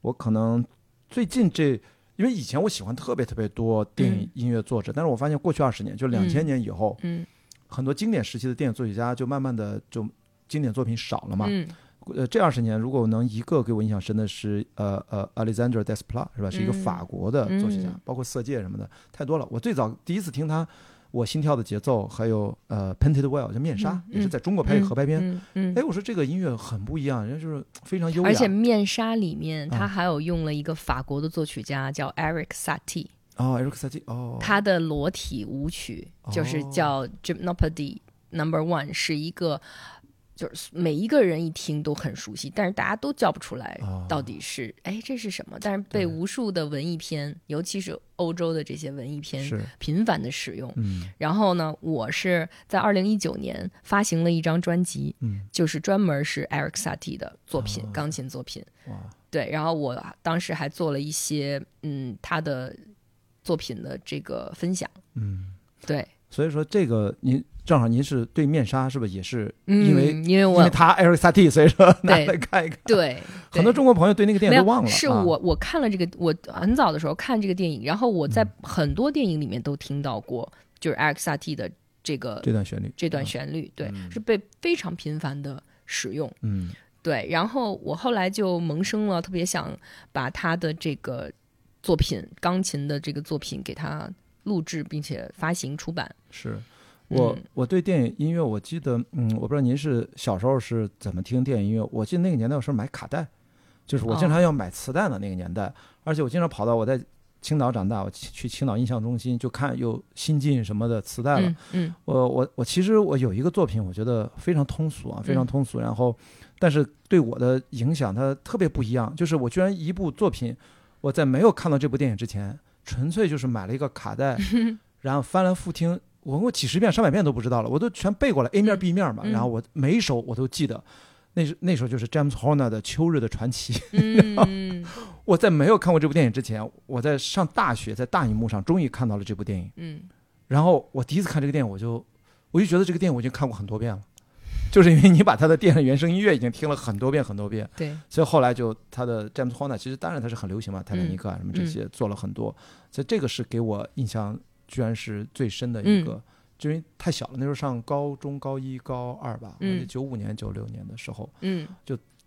我可能最近这，因为以前我喜欢特别特别多电影嗯。音乐作者，但是我发现过去二十年，就两千嗯。年以后，嗯。很多经典时期的电影作曲家就慢慢的就经典作品少了嘛。嗯呃，这二十年如果能一个给我印象深的是呃呃 Alexander Desplat 是吧？是一个嗯法国的作曲家，嗯包括色戒什么的太多了。我最早第一次听他，我心跳的节奏，还有呃 Painted Well 叫面纱，嗯也是在中国拍嗯合拍片。嗯嗯哎，我说这个音乐很不一样，人家就是非常优雅，而且面纱里面，啊他还有用了一个法国的作曲家叫 Eric Satie，哦，Eric Satie 哦，他的裸体舞曲就是哦叫 Gymnopédie Number One，是一个就是每一个人一听都很熟悉，但是大家都叫不出来哦到底是哎这是什么，但是被无数的文艺片，尤其是欧洲的这些文艺片是频繁的使用。嗯然后呢，我是在二零一九年发行了一张专辑，嗯就是专门是 Eric Satie 的作品，哦钢琴作品。哇对，然后我当时还做了一些嗯他的作品的这个分享。嗯，对，所以说这个您正好您是对面纱是不是也是嗯，因为、因为我因为他 Eric Satie，所以说拿对来看一看。对 很多中国朋友对那个电影都忘了，啊是我我看了这个，我很早的时候看这个电影，然后我在嗯很多电影里面都听到过，就是 Eric Satie 的这个这段旋律，这段啊旋律，对，嗯是被非常频繁的使用。嗯对，然后我后来就萌生了特别想把他的这个作品，钢琴的这个作品给他录制，并且发行出版。是。我嗯我对电影音乐，我记得，嗯，我不知道您是小时候是怎么听电影音乐。我记得那个年代我是买卡带，就是我经常要买磁带的那个年代，而且我经常跑到我在青岛长大，我去去青岛印象中心就看有新进什么的磁带了。嗯嗯我我我其实我有一个作品，我觉得非常通俗啊，非常嗯通俗。然后，但是对我的影响它特别不一样，就是我居然一部作品，我在没有看到这部电影之前，纯粹就是买了一个卡带，然后翻来覆听，我问过几十遍、上百遍都不知道了，我都全背过来 A 面嗯 B 面嘛，嗯然后我每一首我都记得。那是那时候就是 James Horner 的《秋日的传奇 》。嗯我在没有看过这部电影之前，我在上大学，在大荧幕上终于看到了这部电影。嗯然后我第一次看这个电影，我就我就觉得这个电影我已经看过很多遍了，就是因为你把他的电影原声音乐已经听了很多遍很多遍，对，所以后来就他的 James Horner 其实当然他是很流行嘛，泰坦尼克啊什么这些做了很多，所以这个是给我印象居然是最深的一个，就因为太小了，那时候上高中高一高二吧，嗯。九五年九六年的时候，嗯。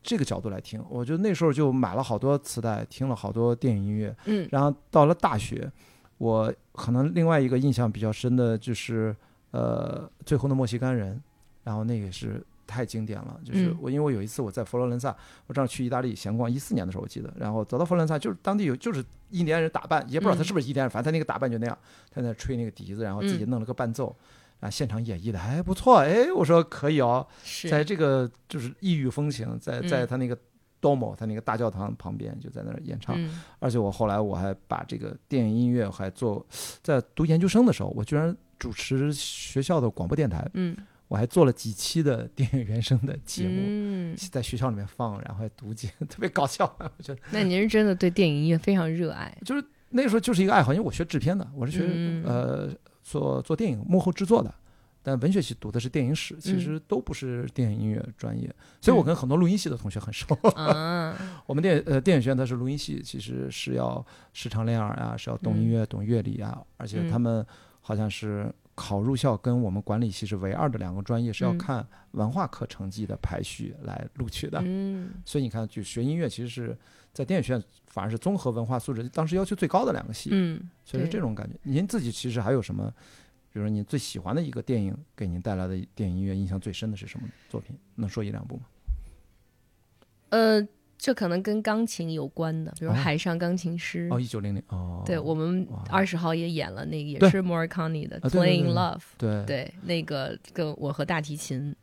这个角度来听，我觉得那时候就买了好多磁带，听了好多电影音乐，嗯。然后到了大学，我可能另外一个印象比较深的就是呃《最后的墨西干人》，然后那个也是太经典了。就是嗯。我因为我有一次我在佛罗伦萨，我正好去意大利闲逛，一四年的时候我记得，然后走到佛罗伦萨，就是当地有就是印第安人打扮，也不知道他嗯。是不是印第安人，反正他那个打扮就那样，他在那吹那个笛子，然后自己嗯。弄了个伴奏。啊，现场演绎的还不错，哎，我说可以哦，在这个就是异域风情，在在嗯。他那个 Domo，他那个大教堂旁边就在那儿演唱，嗯。而且我后来我还把这个电影音乐还做，在读研究生的时候，我居然主持学校的广播电台，嗯我还做了几期的电影原声的节目，嗯，在学校里面放，然后还读解，特别搞笑。我觉得那您是真的对电影音乐非常热爱。就是那时候就是一个爱好，因为我学制片的，我是学、嗯呃做做电影幕后制作的。但文学系读的是电影史，其实都不是电影音乐专业，所以我跟很多录音系的同学很熟。啊，我们电呃电影学院它是录音系，其实是要时常练耳啊，是要懂音乐、懂乐理啊，而且嗯他们好像是考入校跟我们管理系是唯二的两个专业是要嗯看文化课成绩的排序来录取的。嗯所以你看，就学音乐其实是在电影学院反而是综合文化素质当时要求最高的两个系，嗯，所以是这种感觉。您自己其实还有什么？比如说您最喜欢的一个电影给您带来的电影音乐印象最深的是什么作品？能说一两部吗？呃，这可能跟钢琴有关的，比如哦《海上钢琴师》哦，一九零零哦，对我们哇。二十号也演了那个，也是 Morricone 的《Playing Love》。对。对，那个跟我和大提琴、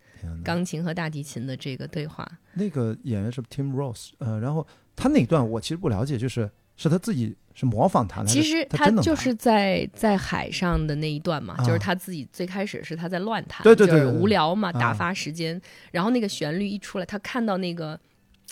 钢琴和大提琴的这个对话，那个演员是 Tim Rose，呃，然后他那一段我其实不了解，就是是他自己是模仿弹的，其实他就是在在海上的那一段嘛，啊。就是他自己最开始是他在乱弹，对对对无聊嘛，啊打发时间。然后那个旋律一出来，他看到那个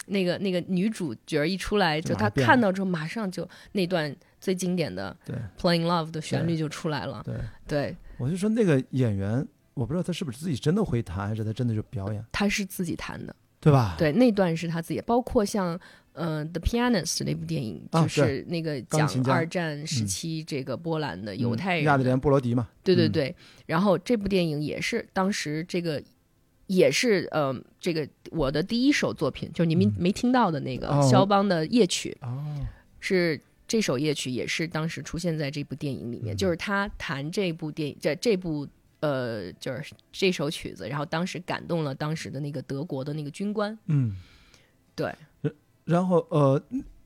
那个那个女主角一出来，就他就马上变看到之后，马上就那段最经典的 Playing Love 的旋律就出来了。对，对，我就说那个演员，我不知道他是不是自己真的会弹，还是他真的就表演，他是自己弹的，对吧？对，那段是他自己，包括像。呃，《The Pianist》那部电影啊就是那个讲二战时期这个波兰的犹嗯太人的亚历莲·布罗迪嘛，嗯对对对，然后这部电影也是当时这个也是呃这个我的第一首作品，就是你们没听到的那个肖邦的夜曲，哦，是这首夜曲也是当时出现在这部电影里面，嗯。就是他弹这部电影这这部。呃，就是这首曲子，然后当时感动了当时的那个德国的那个军官，嗯，对，然后呃，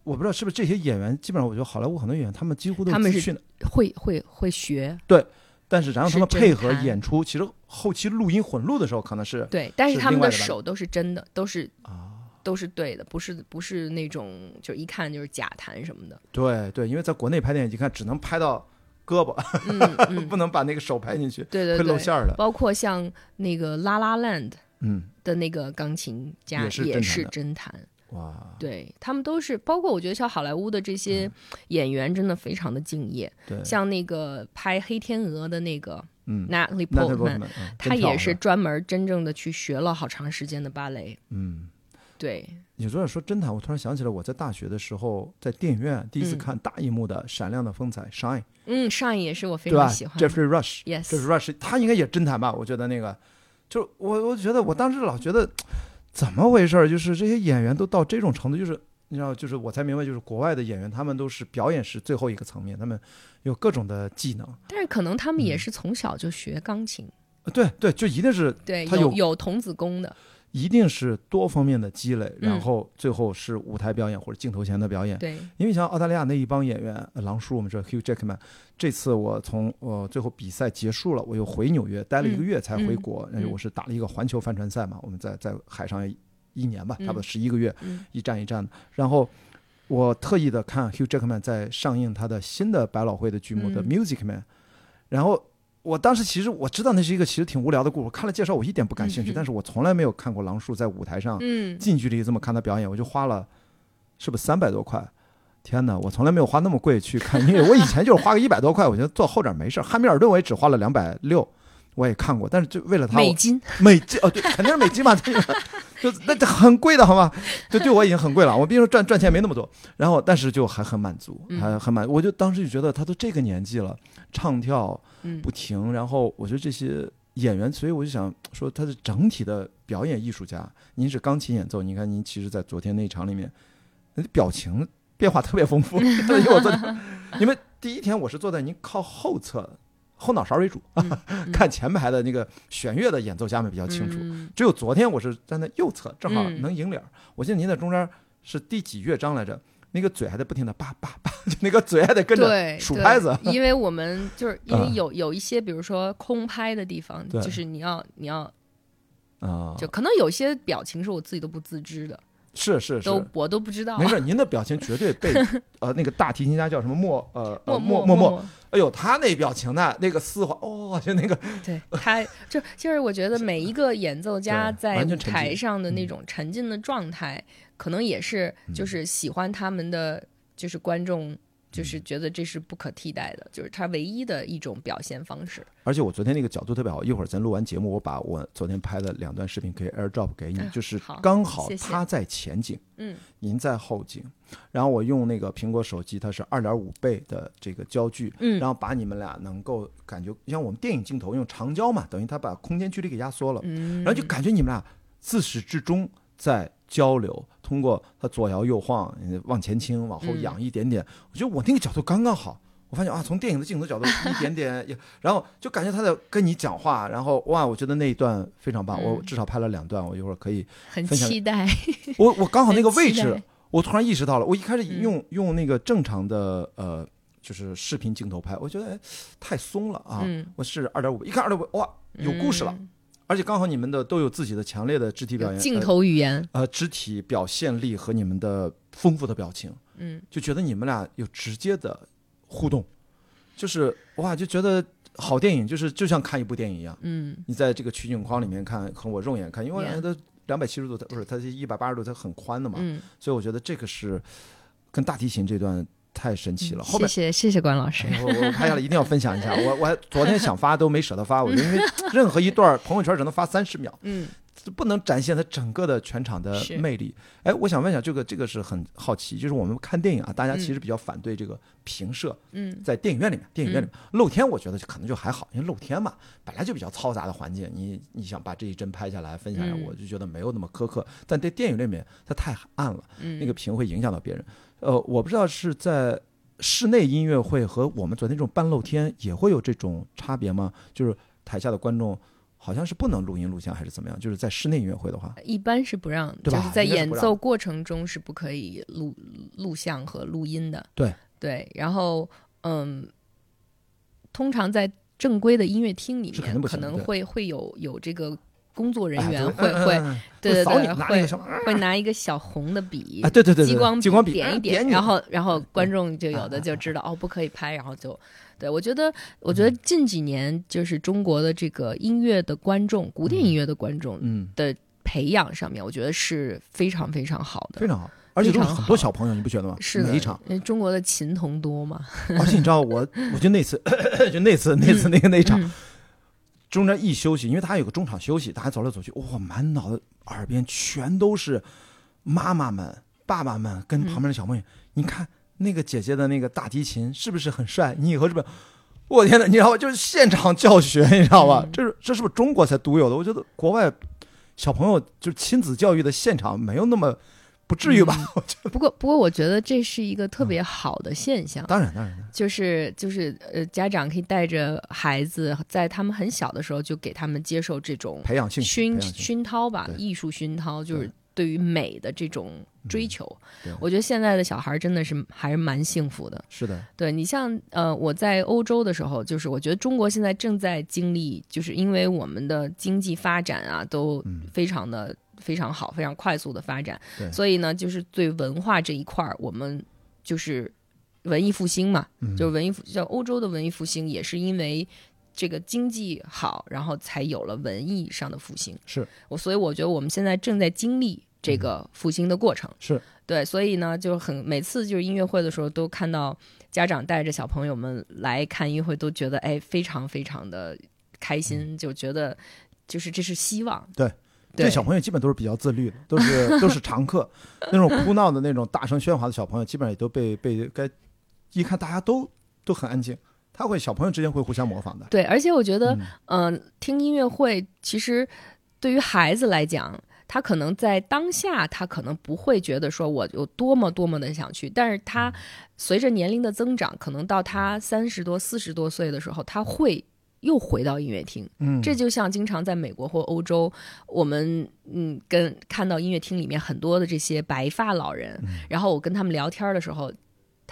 我不知道是不是这些演员，基本上我觉得好莱坞很多演员他们几乎都他们是会会会学。对，但是然后他们配合演出，其实后期录音混录的时候可能是对，但是他们的手都是真的，都是啊，都是对的，不是不是那种就一看就是假弹什么的，对对，因为在国内拍电影，你看只能拍到胳膊，嗯嗯，不能把那个手拍进去，对对会露对，馅儿的。包括像那个《La La Land》嗯，的那个钢琴家也是真弹哇，对他们都是，包括我觉得像好莱坞的这些演员真的非常的敬业，嗯对，像那个拍《黑天鹅》的那个嗯。Portman，Portman，嗯他也是专门真正的去学了好长时间的芭蕾，嗯。对，你昨天说侦探，我突然想起来，我在大学的时候在电影院第一次嗯。看大荧幕的《闪亮的风采》（Shine），嗯，，Shine 也是我非常喜欢的？Jeffrey Rush，，Yes，Jeffrey Rush，他应该也侦探吧？我觉得那个，就我我觉得我当时老觉得怎么回事儿，就是这些演员都到这种程度，就是你知道，就是我才明白，就是国外的演员他们都是表演是最后一个层面，他们有各种的技能。但是可能他们也嗯是从小就学钢琴，呃对对，就一定是对，他有有有童子功的，一定是多方面的积累，然嗯后最后是舞台表演或者镜头前的表演。对，因为像澳大利亚那一帮演员，呃狼叔我们知道 Hugh Jackman，这次我从呃最后比赛结束了，我又回纽约待了一个月才回国，嗯然后我是打了一个环球帆船赛嘛，我们在在海上一年吧，嗯差不多十一个月，嗯一站一站的。然后我特意的看 Hugh Jackman 在上映他的新的百老汇的剧目的嗯 Music Man，、然后。我当时其实我知道那是一个其实挺无聊的故事，我看了介绍我一点不感兴趣，嗯但是我从来没有看过狼叔在舞台上嗯，近距离这么看他表演，我就花了是不是三百多块？天哪，我从来没有花那么贵去看音乐。我以前就是花个一百多块，我觉得坐后点没事。汉密尔顿我也只花了两百六，我也看过，但是就为了他，美金，美金哦，对，肯定是美金嘛，这个就那这很贵的好吗？就对我已经很贵了。我毕竟赚赚钱没那么多，然后但是就还很满足，嗯还很满。我就当时就觉得他都这个年纪了，唱跳嗯不停，然后我觉得这些演员，所以我就想说他是整体的表演艺术家。您是钢琴演奏，你看您其实，在昨天那一场里面，那表情变化特别丰富。因为我昨天，因为第一天我是坐在您靠后侧。后脑勺为主，嗯 看前排的那个弦乐的演奏家们比较清楚。嗯只有昨天我是站在右侧，正好嗯能迎脸儿。我记得您在中间是第几乐章来着？那个嘴还在不停的叭叭叭，就那个嘴还得跟着数拍子。因为我们就是 因为啊有有一些，比如说空拍的地方，就是你要你要啊，就可能有些表情是我自己都不自知的，是是是，都我都不知道。没事，您的表情绝对被 呃那个大提琴家叫什么莫呃莫莫莫莫，哎呦，他那表情呢，那个丝滑哦，就那个对他就就是我觉得每一个演奏家在台上的那嗯。种沉浸的状态，可能也是就是喜欢他们的就是观众就是觉得这是不可替代的，就是它唯一的一种表现方式。而且我昨天那个角度特别好，一会儿咱录完节目，我把我昨天拍的两段视频可以 AirDrop 给你，嗯就是刚好谢谢。他在前景，嗯。您在后景，然后我用那个苹果手机，它是二点五倍的这个焦距，嗯。然后把你们俩能够感觉，像我们电影镜头用长焦嘛，等于它把空间距离给压缩了，嗯，然后就感觉你们俩自始至终在交流，通过他左摇右晃，呃往前倾，往后嗯仰一点点，我觉得我那个角度刚刚好。我发现啊，从电影的镜头角度 一点点，然后就感觉他在跟你讲话，然后哇，我觉得那一段非常棒，嗯我至少拍了两段，我一会儿可以很期待。我我刚好那个位置，我突然意识到了，我一开始嗯用、用那个正常的呃，就是视频镜头拍，我觉得哎太松了啊。嗯，我是二点五，一看二点五，哇，有故事了，嗯而且刚好你们的都有自己的强烈的肢体表演，镜头语言，呃呃肢体表现力和你们的丰富的表情，嗯。就觉得你们俩有直接的互动，就是哇，就觉得好电影就是就像看一部电影一样。嗯。你在这个取景框里面看，和我肉眼看，因为它两百七十度，它不是它是一百八十度，它很宽的嘛，嗯，所以我觉得这个是跟大提琴这段太神奇了。后面谢谢谢谢关老师。哎我我拍下来一定要分享一下，我我还 昨天想发都没舍得发，我就因为 任何一段朋友圈只能发三十秒，嗯不能展现它整个的全场的魅力。哎，我想问一下，这个这个是很好奇，就是我们看电影啊，大家其实比较反对这个平射，嗯在电影院里面，电影院里面露天，我觉得可能就还好，因为露天嘛，本来就比较嘈杂的环境，你你想把这一帧拍下来分享下来，嗯我就觉得没有那么苛刻。但在电影里面，它太暗了，嗯，那个屏会影响到别人。呃，我不知道是在室内音乐会和我们昨天这种半露天也会有这种差别吗？就是台下的观众好像是不能录音录像还是怎么样？就是在室内音乐会的话，一般是不让，就是在演奏过程中是不可以录录像和录音的。对对，然后嗯，通常在正规的音乐厅里面，可能会会有有这个工作人哎员会会对对对会会拿一个小红的笔啊，对对对对，激光激光笔点一点，然后然后观众就有的就知道哦不可以拍，然后就对我觉得我嗯觉得近几年就是中国的这个音乐的观众，古典音乐的观众嗯，的培养上面，我觉得是非常非常好的非。常好。而且都是很多小朋友，你不觉得吗？是的，每一场，因为中国的琴童多嘛，而且你知道我，我就那次，就那次那次那个那一场，嗯中间一休息，因为他有个中场休息，大家走来走去，哇，满脑子耳边全都是妈妈们、爸爸们跟旁边的小朋友。你看那个姐姐的那个大提琴是不是很帅？你以后是不是？我天哪，你知道吗？就是现场教学，你知道吧？嗯这是这是不是中国才独有的？我觉得国外小朋友就是亲子教育的现场没有那么不至于吧？我觉得不过不过我觉得这是一个特别好的现象。当然当然，就是就是呃，家长可以带着孩子，在他们很小的时候就给他们接受这种熏熏陶吧，艺术熏陶，就是对对于美的这种追求。对我觉得现在的小孩真的是还是蛮幸福的。是的，对你像呃，我在欧洲的时候，就是我觉得中国现在正在经历，就是因为我们的经济发展啊，都嗯非常的、非常好，非常快速的发展对，所以呢，就是对文化这一块儿，我们就是文艺复兴嘛，嗯就是文艺复叫欧洲的文艺复兴也是因为。这个经济好，然后才有了文艺上的复兴。是我，所以我觉得我们现在正在经历这个复兴的过程。是对，所以呢，就很每次就是音乐会的时候，都看到家长带着小朋友们来看音乐会，都觉得哎，非常非常的开心，就觉得就是这是希望。对对，这小朋友基本都是比较自律的，都是都是常客。那种哭闹的那种大声喧哗的小朋友，基本上也都被被该一看大家都都很安静，他会小朋友之间会互相模仿的。对，而且我觉得，嗯嗯、听音乐会其实对于孩子来讲，他可能在当下，他可能不会觉得说我有多么多么的想去，但是嗯他随着年龄的增长，可能到他三十多、四十多岁的时候，他会又回到音乐厅。嗯，这就像经常在美国或欧洲，我们嗯跟看到音乐厅里面很多的这些白发老人，然后我跟他们聊天的时候。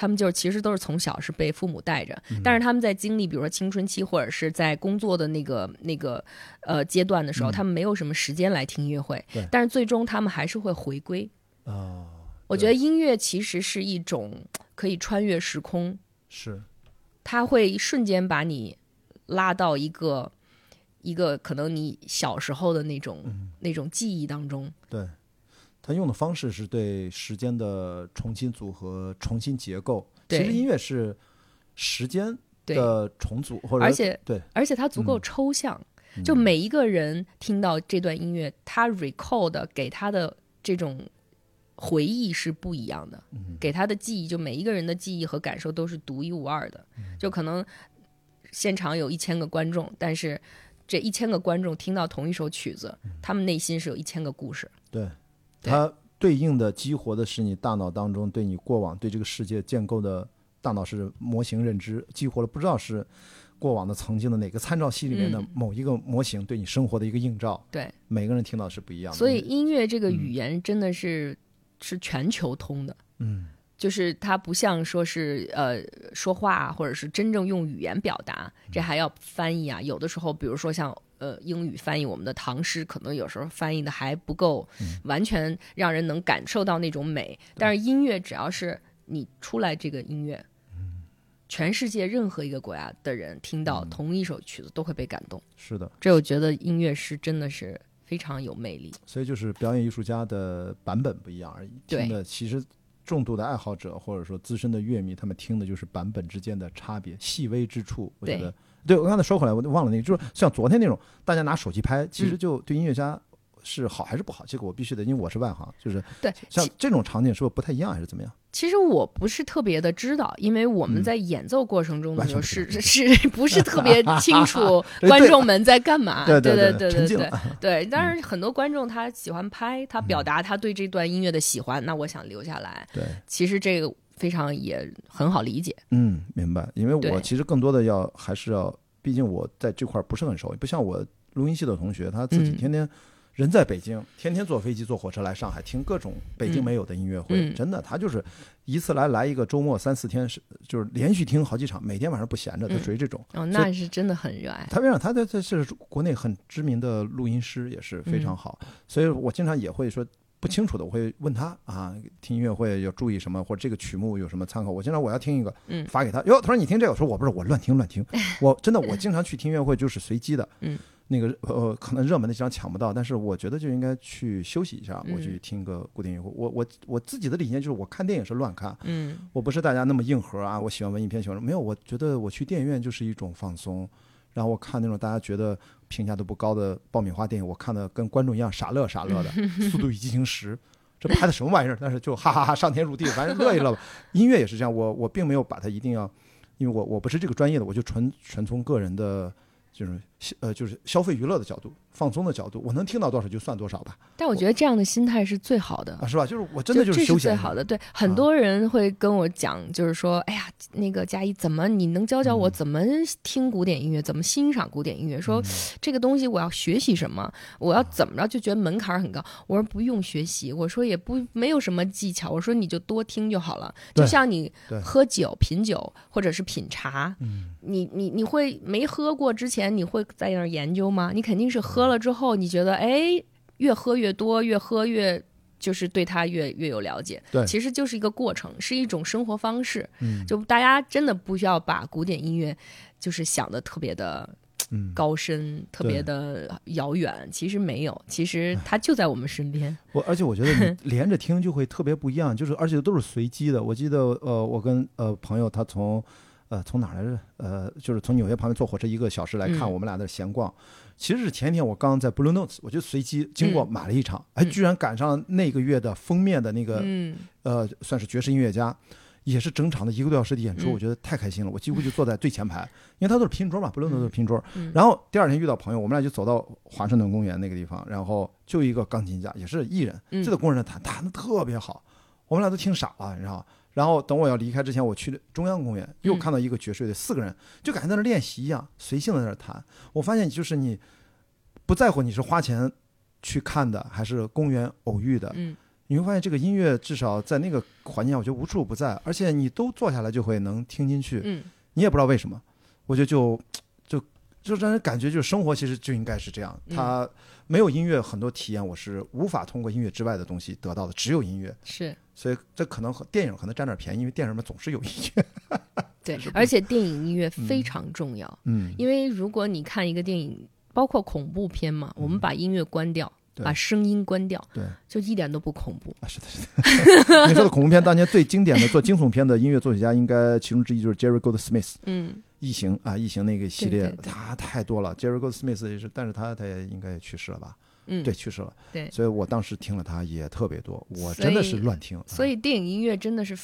他们就是其实都是从小是被父母带着，但是他们在经历比如说青春期或者是在工作的那个那个呃阶段的时候，他们没有什么时间来听音乐会对，但是最终他们还是会回归。哦，我觉得音乐其实是一种可以穿越时空，是。它会瞬间把你拉到一个一个可能你小时候的那种、那种记忆当中。对。他用的方式是对时间的重新组合、重新结构，其实音乐是时间，的重组，或者而且对，而且它足够嗯抽象，就嗯每一个人听到这段音乐，他 recall 的给他的这种回忆是不一样的，嗯给他的记忆，就每一个人的记忆和感受都是独一无二的。嗯就可能现场有一千个观众，但是这一千个观众听到同一首曲子，嗯他们内心是有一千个故事。对，它对应的激活的是你大脑当中对你过往对这个世界建构的大脑是模型认知，激活了不知道是过往的曾经的哪个参照系里面的嗯某一个模型对你生活的一个映照，对，每个人听到是不一样的。所以音乐这个嗯语言真的是、是全球通的。嗯，就是它不像说是呃说话，或者是真正用语言表达，这还要翻译啊。有的时候，比如说像呃英语翻译我们的唐诗，可能有时候翻译的还不够完全让人能感受到那种美。但是音乐只要是你出来这个音乐，全世界任何一个国家的人听到同一首曲子都会被感动。是的，这我觉得音乐是真的是非常有魅力。所以就是表演艺术家的版本不一样而已。对听的其实重度的爱好者或者说资深的乐迷，他们听的就是版本之间的差别，细微之处。我觉得，对我刚才说回来，我忘了那个，就是像昨天那种，大家拿手机拍，其实嗯就对音乐家是好还是不好？这个我必须得，因为我是外行，就是对，像这种场景是不是不太一样，还是怎么样？其实我不是特别的知道，因为我们嗯在演奏过程中的时候是是是不是特别清楚 观众们在干嘛？对对对对对对 当然很多观众他喜欢拍，他表达他对这段音乐的喜欢，那我想留下来。对，其实这个非常也很好理解。嗯，明白。因为我其实更多的要还是要，毕竟我在这块儿不是很熟，不像我录音系的同学，他自己嗯天天人在北京，天天坐飞机、坐火车来上海听各种北京嗯没有的音乐会。嗯真的，他就是一次来来一个周末三四天，是就是连续听好几场，每天晚上不闲着，他嗯属于这种。哦，那是真的很热爱。他为啥？他在这是国内很知名的录音师，也是非常嗯好，所以我经常也会说不清楚的，我会问他啊，听音乐会要注意什么，或者这个曲目有什么参考。我经常我要听一个，嗯发给他，哟，他说你听这个，我说我不是，我乱听乱听，我真的我经常去听音乐会就是随机的，嗯，那个呃可能热门的几场抢不到，但是我觉得就应该去休息一下，我去嗯听个古典音乐会。我我我自己的理念就是我看电影是乱看，嗯我不是大家那么硬核啊，我喜欢文艺片，喜欢没有，我觉得我去电影院就是一种放松。然后我看那种大家觉得评价都不高的爆米花电影，我看的跟观众一样傻乐傻乐的，《速度与激情十》，这拍的什么玩意儿？但是就哈哈哈上天入地，反正乐一乐吧。音乐也是这样，我我并没有把它一定要，因为我我不是这个专业的，我就纯纯从个人的，就是消呃就是消费娱乐的角度、放松的角度，我能听到多少就算多少吧，但我觉得这样的心态是最好的啊，。是吧？就是我真的就是休闲最好的。对，很多人会跟我讲，就是说，哎呀，那个佳怡，怎么你能教教我嗯怎么听古典音乐，怎么欣赏古典音乐？说嗯这个东西我要学习什么，我要怎么着，就觉得门槛很高。我说不用学习，我说也不没有什么技巧，我说你就多听就好了。就像你喝酒、品酒或者是品茶，嗯，你你你会没喝过之前，你会在那儿研究吗？你肯定是喝了之后，你觉得哎，越喝越多，越喝越就是对它越越有了解。对其实就是一个过程，是一种生活方式。嗯就大家真的不需要把古典音乐就是想的特别的嗯，高深、特别的遥远，其实没有，其实它就在我们身边。我而且我觉得你 连着听就会特别不一样，就是而且都是随机的。我记得呃，我跟呃朋友他从呃从哪儿来着？呃，就是从纽约旁边坐火车一个小时来看，嗯我们俩在闲逛。其实是前天我刚在 Blue Notes，我就随机经过嗯买了一场，哎，嗯居然赶上那个月的封面的那个嗯呃，算是爵士音乐家，也是整场的一个多小时的演出，嗯我觉得太开心了。我几乎就坐在最前排，因为他都是拼桌嘛，不论都是拼桌。嗯然后第二天遇到朋友，我们俩就走到华盛顿公园那个地方，然后就一个钢琴家，也是艺人，嗯就在公园上弹，弹的特别好，我们俩都听傻了，你知道。然后等我要离开之前，我去中央公园，又嗯看到一个爵士乐队，四个人就感觉在那练习一样，随性的在那弹。我发现就是你不在乎你是花钱去看的，还是公园偶遇的，嗯。你会发现这个音乐至少在那个环境下，我觉得无处不在，而且你都坐下来就会能听进去，嗯。你也不知道为什么，我觉得就就就让人感觉就是生活其实就应该是这样，嗯。它没有音乐很多体验我是无法通过音乐之外的东西得到的，只有音乐，是所以这可能和电影可能占点便宜，因为电影里面总是有音乐，对而且电影音乐非常重要。嗯，因为如果你看一个电影，包括恐怖片嘛，我们把音乐关掉，对把声音关掉，对，就一点都不恐怖。啊，是的，是的。你说的恐怖片，当年最经典的做惊悚片的音乐作曲家，应该其中之一就是 Jerry Goldsmith，《嗯，异形》啊，《异形》那个系列他太多了。Jerry Goldsmith 也是，但是他他也应该也去世了吧？嗯，对，去世了。对所以我当时听了他也特别多，我真的是乱听。所以电影音乐真的是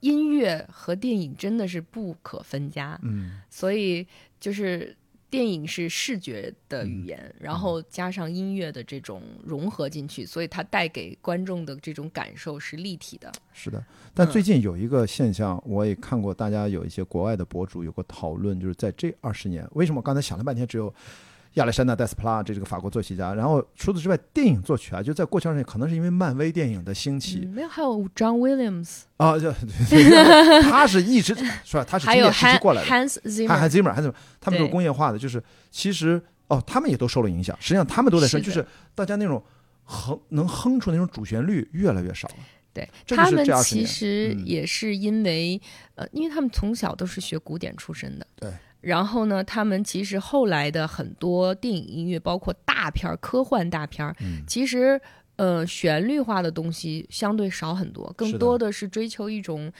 音乐和电影真的是不可分家。嗯，所以就是电影是视觉的语言，嗯然后加上音乐的这种融合进去，所以它带给观众的这种感受是立体的。是的。但嗯最近有一个现象，我也看过，大家有一些国外的博主有过讨论，就是在这二十年，为什么我刚才想了半天只有亚历山大·戴斯普拉这这个法国作曲家，然后除此之外，电影作曲啊，就在过去二十年，可能是因为漫威电影的兴起嗯，没有，还有 John Williams，啊，他是一直是吧？他是经典时期过来的，Hans 还 Zimmer，还 Zimmer，还 Zimmer，他们都是工业化的，就是其实哦，他们也都受了影响。实际上，他们都在说，就是大家那种哼能哼出那种主旋律越来越少了。对他们其实嗯也是因为、呃，因为他们从小都是学古典出身的。对。然后呢，他们其实后来的很多电影音乐，包括大片儿、科幻大片儿，嗯其实呃旋律化的东西相对少很多，更多的是追求一种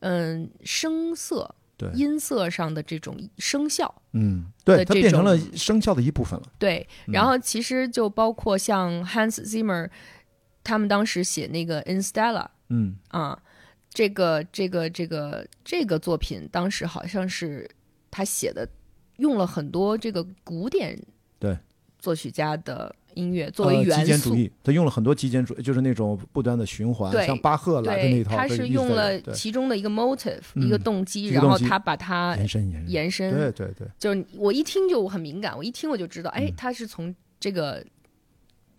嗯、声色、对，音色上的这种声效。嗯，对，这它变成了声效的一部分了。对，嗯然后其实就包括像 Hans Zimmer，他们当时写那个 Instella。嗯，啊，这个这个这个这个作品当时好像是他写的，用了很多这个古典对作曲家的音乐作为呃元素。极简主义，他用了很多极简主义，就是那种不断的循环，对像巴赫来的那，一套，他是用了其中的一个 motive，、嗯一个动机，然后他把它延伸延伸。对对对，就是我一听就很敏感，我一听我就知道，哎嗯，他是从这个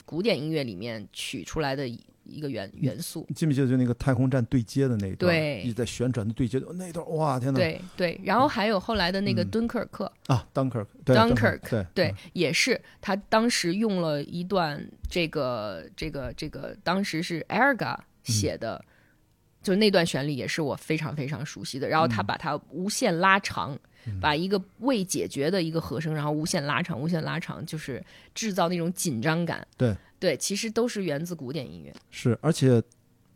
古典音乐里面取出来的一一个元元素。你记不记得就那个太空站对接的那一段，对。一直在旋转的对接，那一段哇天哪！对对，然后还有后来的那个嗯。敦刻尔克，啊，Dunkirk，对 Dunkirk，对对，也是他当时用了一段这个这个这个，当时是 Erga 写的，就那段旋律也是我非常非常熟悉的。然后他把它无限拉长，把一个未解决的一个和声，然后无限拉长，无限拉长，就是制造那种紧张感。对对，其实都是源自古典音乐。是，而且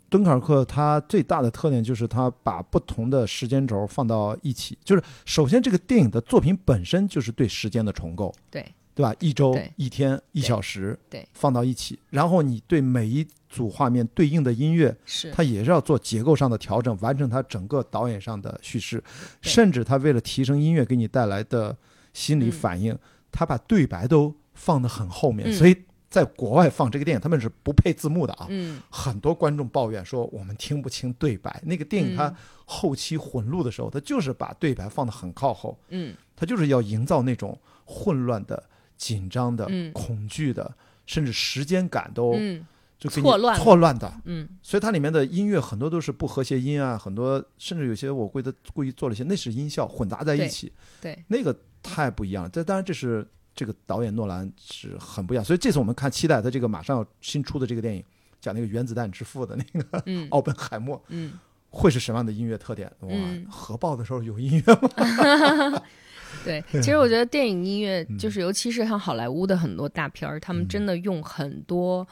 敦刻尔克它最大的特点就是它把不同的时间轴放到一起，就是首先这个电影的作品本身就是对时间的重构，对对吧？一周、一天、一小时，对放到一起，然后你对每一组画面对应的音乐，是，它也是要做结构上的调整，完成它整个导演上的叙事，甚至他为了提升音乐给你带来的心理嗯反应，他把对白都放得很后面，嗯所以在国外放这个电影，他们是不配字幕的啊。嗯很多观众抱怨说我们听不清对白。那个电影它嗯后期混录的时候，它就是把对白放得很靠后，嗯它就是要营造那种混乱的、紧张的、嗯恐惧的，甚至时间感都嗯就给你错乱错乱的。嗯所以它里面的音乐很多都是不和谐音啊，很多甚至有些我故意的故意做了一些，那是音效混杂在一对起，对，那个太不一样了。这当然这是这个导演诺兰是很不一样，所以这次我们看期待他这个马上要新出的这个电影，讲那个原子弹之父的那个嗯 奥本海默嗯。会是什么样的音乐特点？哇，嗯核爆的时候有音乐吗？对，其实我觉得电影音乐嗯就是，尤其是像好莱坞的很多大片儿，他们真的用很多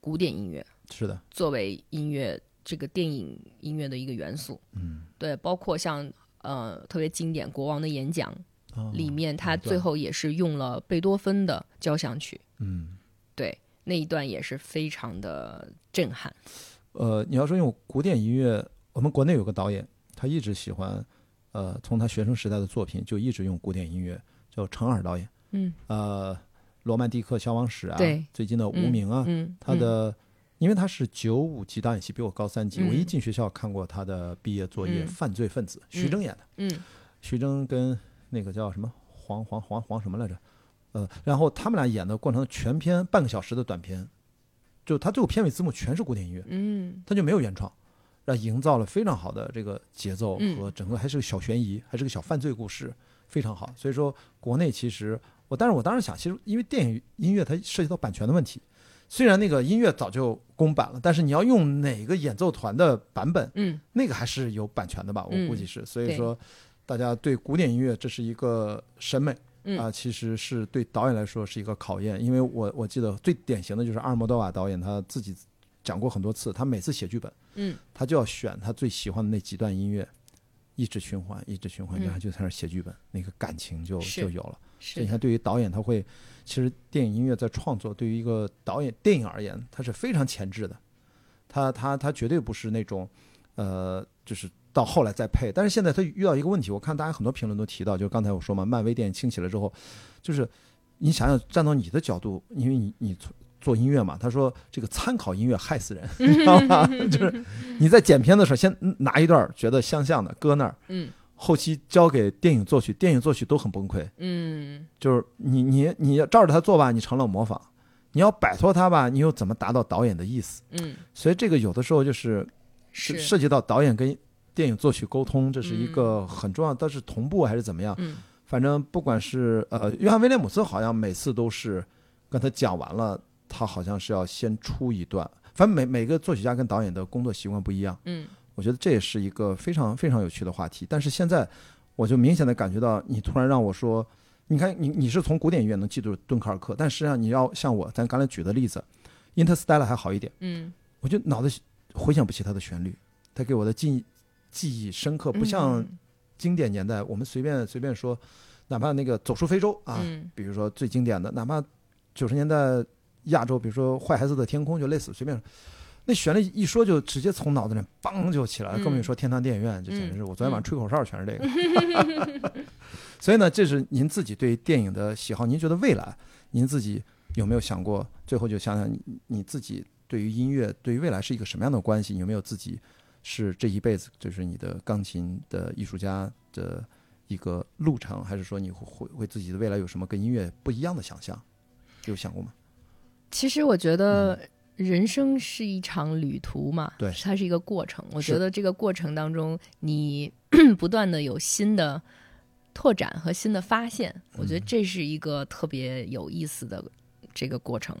古典音乐是的，作为音乐这个电影音乐的一个元素。嗯，对，包括像呃特别经典《国王的演讲》哦里面，他最后也是用了贝多芬的交响曲，嗯。对，那一段也是非常的震撼。呃，你要说用古典音乐，我们国内有个导演，他一直喜欢，呃，从他学生时代的作品就一直用古典音乐，叫程耳导演。嗯。呃，《罗曼蒂克消亡史》啊，对，最近的《无名》啊，嗯，他的，因为他是九五级导演系，比我高三级，嗯。我一进学校看过他的毕业作业《嗯。犯罪分子》，徐峥演的，嗯。徐峥跟那个叫什么黄黄黄黄什么来着？呃，然后他们俩演的过程全篇半个小时的短片，就他最后片尾字幕全是古典音乐。嗯他就没有原创，让营造了非常好的这个节奏嗯和整个还是个小悬疑，还是个小犯罪故事，非常好。所以说，国内其实我，但是我当时想，其实因为电影音乐它涉及到版权的问题，虽然那个音乐早就公版了，但是你要用哪个演奏团的版本，嗯那个还是有版权的吧？我嗯估计是。所以对说，大家对古典音乐这是一个审美，嗯。啊、其实是对导演来说是一个考验，因为我我记得最典型的就是阿尔莫多瓦导演他自己讲过很多次，他每次写剧本，嗯。他就要选他最喜欢的那几段音乐，一直循环，一直循环，嗯。然后就在那儿写剧本，那个感情就就有了。所是以你看，对于导演，他会其实电影音乐在创作，对于一个导演电影而言，它是非常前置的，他他他绝对不是那种呃，就是到后来再配。但是现在他遇到一个问题，我看大家很多评论都提到，就是刚才我说嘛，漫威电影兴起了之后，就是你想想站到你的角度，因为你你做做音乐嘛，他说这个参考音乐害死人，你 知道吗？就是你在剪片的时候，先拿一段觉得相像的搁那儿，嗯后期交给电影作曲，电影作曲都很崩溃。嗯就是你你你要照着他做吧，你成了模仿；你要摆脱他吧，你又怎么达到导演的意思？嗯所以这个有的时候就是是涉及到导演跟电影作曲沟通，这是一个很重要，但是同步还是怎么样？嗯反正不管是呃，约翰威廉姆斯好像每次都是跟他讲完了，他好像是要先出一段。反正每每个作曲家跟导演的工作习惯不一样，嗯我觉得这也是一个非常非常有趣的话题。但是现在，我就明显的感觉到，你突然让我说，你看你你是从古典音乐能记住敦刻尔克，但实际上你要像我，咱刚才举的例子，Interstellar 还好一点，嗯我就脑子回想不起它的旋律，它给我的记忆记忆深刻，不像嗯经典年代，我们随便随便说，哪怕那个走出非洲啊，嗯比如说最经典的，哪怕九十年代亚洲，比如说坏孩子的天空，就类似随便。那旋律一说就直接从脑子里梆就起来更别说天堂电影院，就简直是我昨天晚上吹口哨全是这个。所以呢，这是您自己对电影的喜好，您觉得未来您自己有没有想过？最后就想想你你自己对于音乐对于未来是一个什么样的关系？有没有自己是这一辈子就是你的钢琴的艺术家的一个路程，还是说你会会会自己的未来有什么跟音乐不一样的想象？有想过吗？其实我觉得人生是一场旅途嘛，对它是一个过程。我觉得这个过程当中，你 不断的有新的拓展和新的发现，我觉得这是一个特别有意思的这个过程。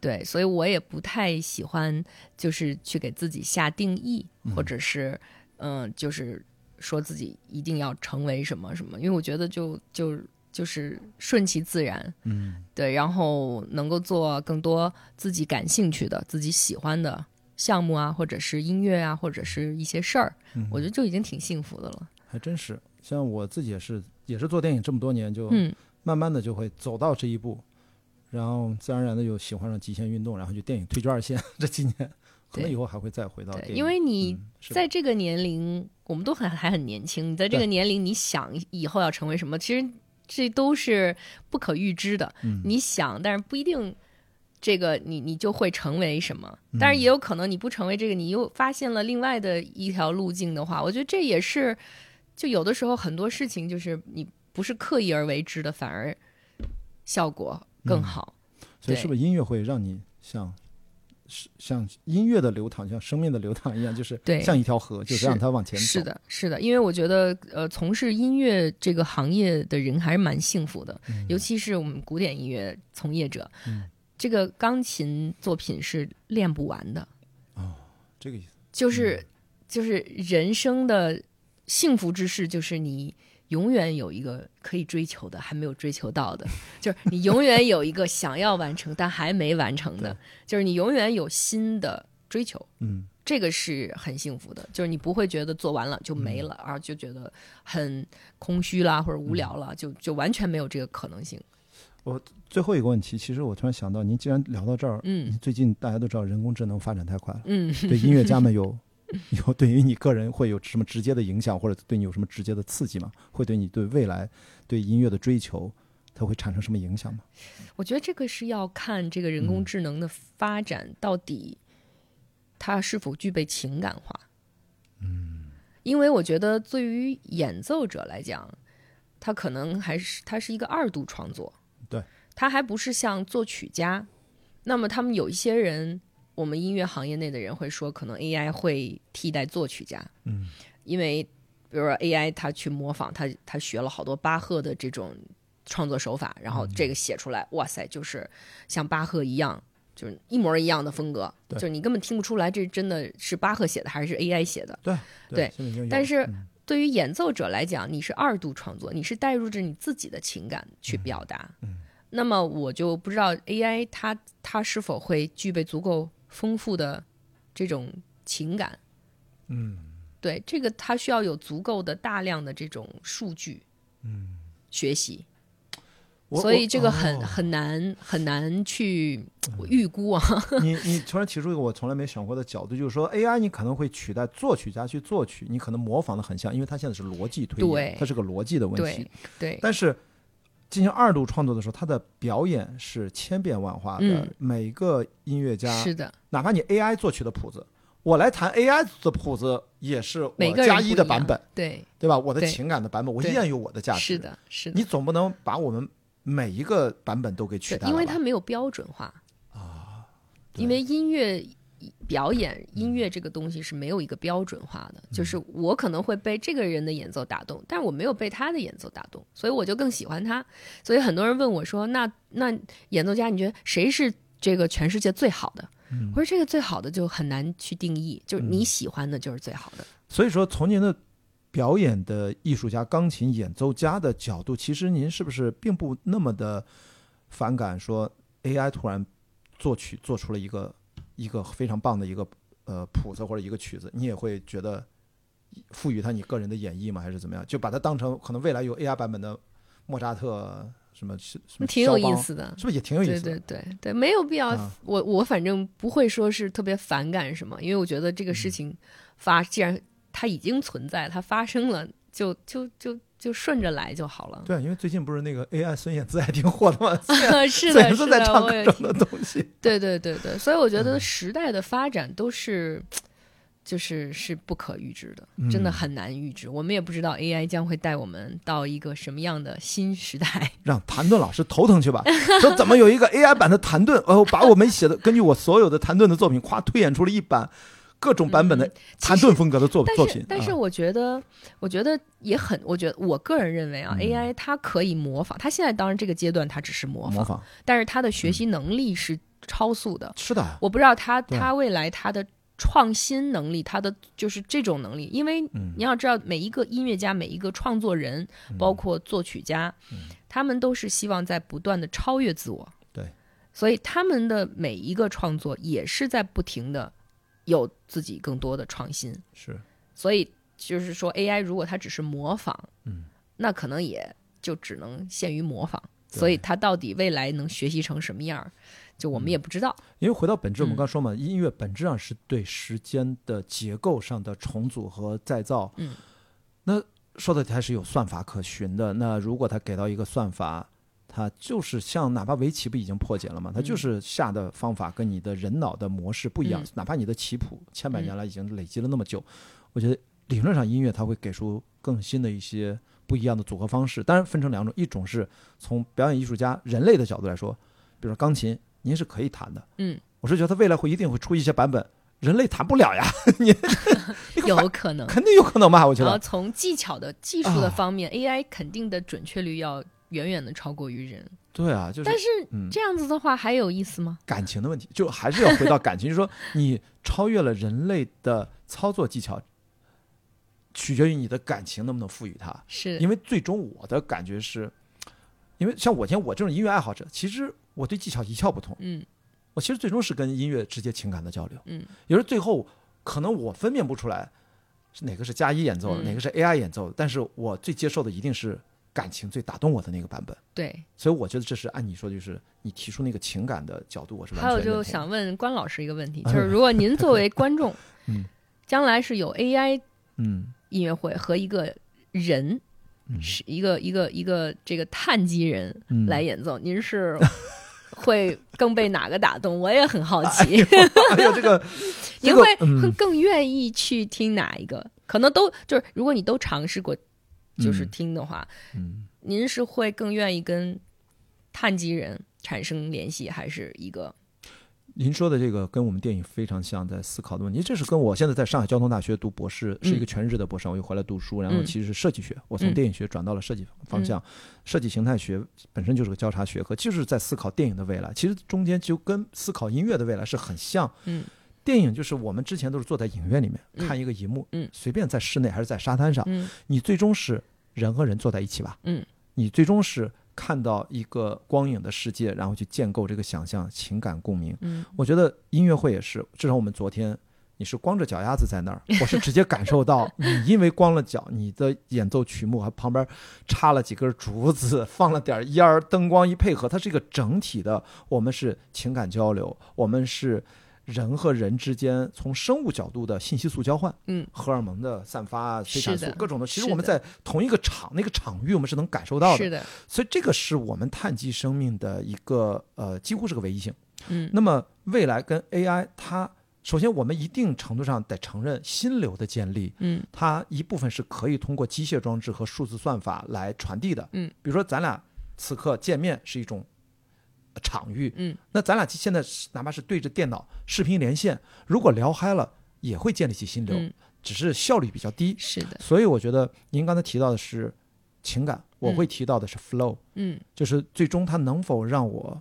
对，所以我也不太喜欢就是去给自己下定义，或者是嗯、就是说自己一定要成为什么什么，因为我觉得就就就是顺其自然。嗯对，然后能够做更多自己感兴趣的、自己喜欢的项目啊，或者是音乐啊，或者是一些事儿，我觉得就已经挺幸福的了。还真是，像我自己也是，也是做电影这么多年，就嗯慢慢的就会走到这一步，然后自然而然的就喜欢上极限运动，然后就电影退居二线。这几年可能以后还会再回到电，影，因为你在这个年龄，我们都很还很年轻，你在这个年龄，你想以后要成为什么，其实这都是不可预知的。嗯你想，但是不一定。这个你你就会成为什么，嗯但是也有可能你不成为这个，你又发现了另外的一条路径的话，我觉得这也是，就有的时候很多事情就是你不是刻意而为之的，反而效果更好。对所以是不是音乐会让你像是像音乐的流淌，像生命的流淌一样，就是对像一条河，就是是让它往前走。是，的，是的，因为我觉得呃，从事音乐这个行业的人还是蛮幸福的，尤其是我们古典音乐从业者，嗯这个钢琴作品是练不完的，哦这个意思。就是、就是人生的幸福之事，就是你永远有一个可以追求的，还没有追求到的，就是你永远有一个想要完成但还没完成的，就是你永远有新的追求。嗯，这个是很幸福的，就是你不会觉得做完了就没了，而就觉得很空虚啦或者无聊了，就就完全没有这个可能性。我最后一个问题，其实我突然想到，您既然聊到这儿，嗯。最近大家都知道人工智能发展太快了，嗯，对音乐家们有 有对于你个人会有什么直接的影响，或者对你有什么直接的刺激吗？会对你对未来对音乐的追求，它会产生什么影响吗？我觉得这个是要看这个人工智能的发展到底它是否具备情感化。嗯，因为我觉得对于演奏者来讲，他可能还是他是一个二度创作，对，他还不是像作曲家。那么他们有一些人，我们音乐行业内的人会说，可能 AI 会替代作曲家，嗯，因为比如说 AI 它去模仿，它它学了好多巴赫的这种创作手法，然后这个写出来，哇塞，就是像巴赫一样，就是一模一样的风格，就是你根本听不出来这真的是巴赫写的还是 AI 写的。对但是嗯。对于演奏者来讲，你是二度创作，你是带入着你自己的情感去表达。嗯那么我就不知道 AI 它它是否会具备足够丰富的这种情感。嗯对，这个它需要有足够的大量的这种数据嗯，学习，所以这个很、哦很难很难去预估啊。你你突然提出一个我从来没想过的角度，就是说 AI 你可能会取代作曲家去作曲，你可能模仿的很像，因为它现在是逻辑推对演，它是个逻辑的问题对。对但是进行二度创作的时候，他的表演是千变万化的，嗯。每个音乐家，是的，哪怕你 AI 作曲的谱子，我来弹 AI 的谱子也是我加一的版本，对，对吧？我的情感的版本，我依然有我的价值。是，的，是的。你总不能把我们每一个版本都给取代因为它没有标准化。啊，因为音乐表演音乐这个东西是没有一个标准化的，就是我可能会被这个人的演奏打动，但是我没有被他的演奏打动，所以我就更喜欢他。所以很多人问我说：“那那演奏家，你觉得谁是这个全世界最好的？”嗯我说：“这个最好的就很难去定义，就是你喜欢的就是最好的。所以说，从您的表演的艺术家、钢琴演奏家的角度，其实您是不是并不那么的反感说 AI 突然作曲做出了一个一个非常棒的一个呃谱子或者一个曲子，你也会觉得赋予它你个人的演绎吗？还是怎么样？就把它当成可能未来有 AI 版本的莫扎特什么什么挺有意思的。是不是也挺有意思的？对对对，没有必要。啊我我反正不会说是特别反感什么，因为我觉得这个嗯事情发，既然它已经存在，它发生了，就就就就顺着来就好了。对，因为最近不是那个 AI 孙燕姿还挺火的吗？是的，是的，姿在唱我也听各种的东西。对对对对，所以我觉嗯得时代的发展都是。就是是不可预知的，真的嗯很难预知。我们也不知道 AI 将会带我们到一个什么样的新时代。让谭盾老师头疼去吧。说怎么有一个 AI 版的谭盾，哦，把我们写的根据我所有的谭盾的作品，夸推演出了一版各种版本的谭盾风格的作但作品。是但是啊。我觉得，我觉得也很，我觉得我个人认为啊、嗯。A i 它可以模仿，它现在当然这个阶段它只是模仿，模仿。但是它的学习能力是超速的。是的，我不知道它对。它未来它的创新能力，它的就是这种能力，因为嗯。你要知道，每一个音乐家、每一个创作人，包括作曲家，他们都是希望在不断的超越自我。对，所以他们的每一个创作也是在不停的有自己更多的创新。是所以就是说，AI 如果它只是模仿，嗯，那可能也就只能限于模仿。所以它到底未来能学习成什么样儿，就我们也不知道。因为回到本质，我们嗯刚才说嘛，音乐本质上是对时间的结构上的重组和再造。嗯，那说的它是有算法可循的。那如果它给到一个算法，它就是像哪怕围棋不已经破解了嘛，它就是下的方法跟你的人脑的模式不一样。嗯哪怕你的棋谱千百年来已经累积了那么久，我觉得理论上音乐它会给出更新的一些不一样的组合方式。当然分成两种，一种是从表演艺术家人类的角度来说，比如说钢琴，您是可以弹的。嗯，我是觉得它未来会一定会出一些版本，人类弹不了呀，你 有可能。肯定有可能吧？我觉然后得从技巧的技术的啊方面、a i 肯定的准确率要远远的超过于人。对啊，就是但是嗯，这样子的话还有意思吗？感情的问题，就还是要回到感情，就是说你超越了人类的操作技巧，取决于你的感情能不能赋予它。是因为最终我的感觉是，因为像我像我这种音乐爱好者，其实我对技巧一窍不通，嗯我其实最终是跟音乐直接情感的交流。嗯有时候最后可能我分辨不出来是哪个是加一演奏的，嗯哪个是 AI 演奏的，但是我最接受的一定是感情最打动我的那个版本。对。所以我觉得这是按你说的，就是你提出那个情感的角度，我是完还有就想问关老师一个问题，哎就是如果您作为观众，嗯将来是有 AI 嗯音乐会和一个人，嗯是一个一个一个这个碳基人嗯来演奏，您是 会更被哪个打动？我也很好奇，哎呦这个您这个会嗯会更愿意去听哪一个？可能都就是，如果你都尝试过，就是嗯。听的话，嗯。您是会更愿意跟碳基人产生联系，还是一个？您说的这个跟我们电影非常像，在思考的问题，这是跟我现在在上海交通大学读博士，是一个全日制的博士，我又回来读书，然后嗯。其实是设计学，我从嗯电影学转到了设计方向，设计形态学本身就是个交叉学科，就是在思考电影的未来，其实中间就跟思考音乐的未来是很像。嗯电影就是我们之前都是坐在影院里面嗯看一个荧幕，嗯随便在室内还是在沙滩上，嗯你最终是人和人坐在一起吧，嗯，你最终是看到一个光影的世界，然后去建构这个想象、情感共鸣。嗯我觉得音乐会也是，至少我们昨天。你是光着脚丫子在那儿，我是直接感受到 你因为光了脚，你的演奏曲目还旁边插了几根竹子，放了点烟儿，灯光一配合，它是一个整体的。我们是情感交流，我们是人和人之间从生物角度的信息素交换，嗯，荷尔蒙的散发啊，催产素各种的。其实我们在同一个场那个场域，我们是能感受到的。是的，所以这个是我们碳基生命的一个呃，几乎是个唯一性。嗯那么未来跟 AI，它首先我们一定程度上得承认心流的建立，嗯它一部分是可以通过机械装置和数字算法来传递的。嗯，比如说咱俩此刻见面是一种呃场域，嗯。那咱俩现在是哪怕是对着电脑视频连线，如果聊嗨了，也会建立起心流，嗯，只是效率比较低。是的，所以我觉得您刚才提到的是情感，我会提到的是 flow，、嗯。就是最终它能否让我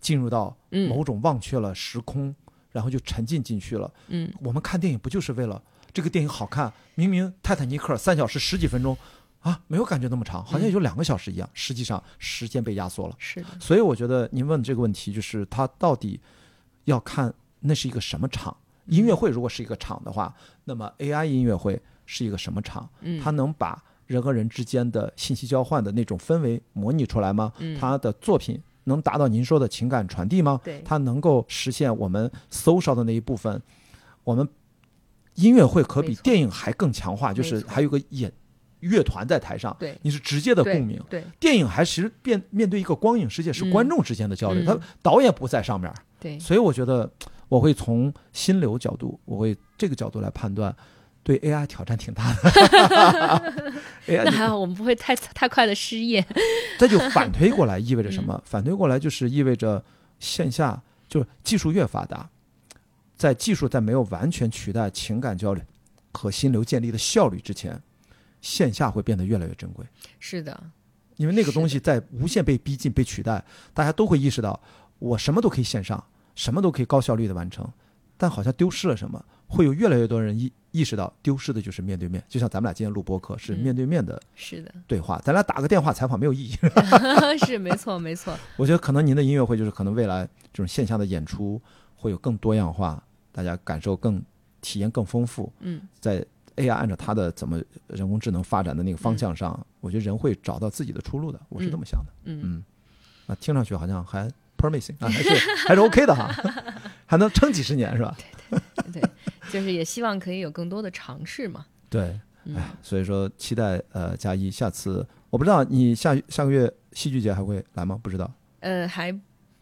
进入到嗯。某种忘却了时空，然后就沉浸进去了。嗯。我们看电影不就是为了这个电影好看？明明泰坦尼克三小时十几分钟啊，没有感觉那么长，好像也就两个小时一样，实际上时间被压缩了。是的，所以我觉得您问这个问题，就是它到底要看那是一个什么场。音乐会如果是一个场的话，那么 AI 音乐会是一个什么场？嗯它能把人和人之间的信息交换的那种氛围模拟出来吗？嗯它的作品能达到您说的情感传递吗？对它能够实现我们 social 的那一部分。我们音乐会可比电影还更强化，就是还有个演乐团在台上，对。你是直接的共鸣。对电影还其实面面对一个光影世界，是嗯。观众之间的交流，嗯。他导演不在上面，对，所以我觉得我会从心流角度，我会这个角度来判断，对 AI 挑战挺大的。AI 那还好我们不会太太快的失业，这就反推过来意味着什嗯。么？反推过来就是意味着线下就是技术越发达，在技术在没有完全取代情感交流和心流建立的效率之前，线下会变得越来越珍贵。是的，因为那个东西在无限被逼近、被取代，大家都会意识到，我什么都可以线上，什么都可以高效率的完成，但好像丢失了什么。会有越来越多人意意识到，丢失的就是面对面。就像咱们俩今天录播客是嗯面对面的是的，对话，咱俩打个电话采访没有意义。是没错没错，我觉得可能您的音乐会就是可能未来这种线下的演出会有更多样化，大家感受更体验更丰富。嗯在 AI 按照它的怎么人工智能发展的那个方向上，我觉得人会找到自己的出路的。我是这么想的。嗯嗯，啊，听上去好像还 promising 啊，还是还是 OK 的哈，还能撑几十年是吧？对对对，就是也希望可以有更多的尝试嘛，对，嗯哎，所以说期待呃加一下次，我不知道你下下个月戏剧节还会来吗？不知道，呃，还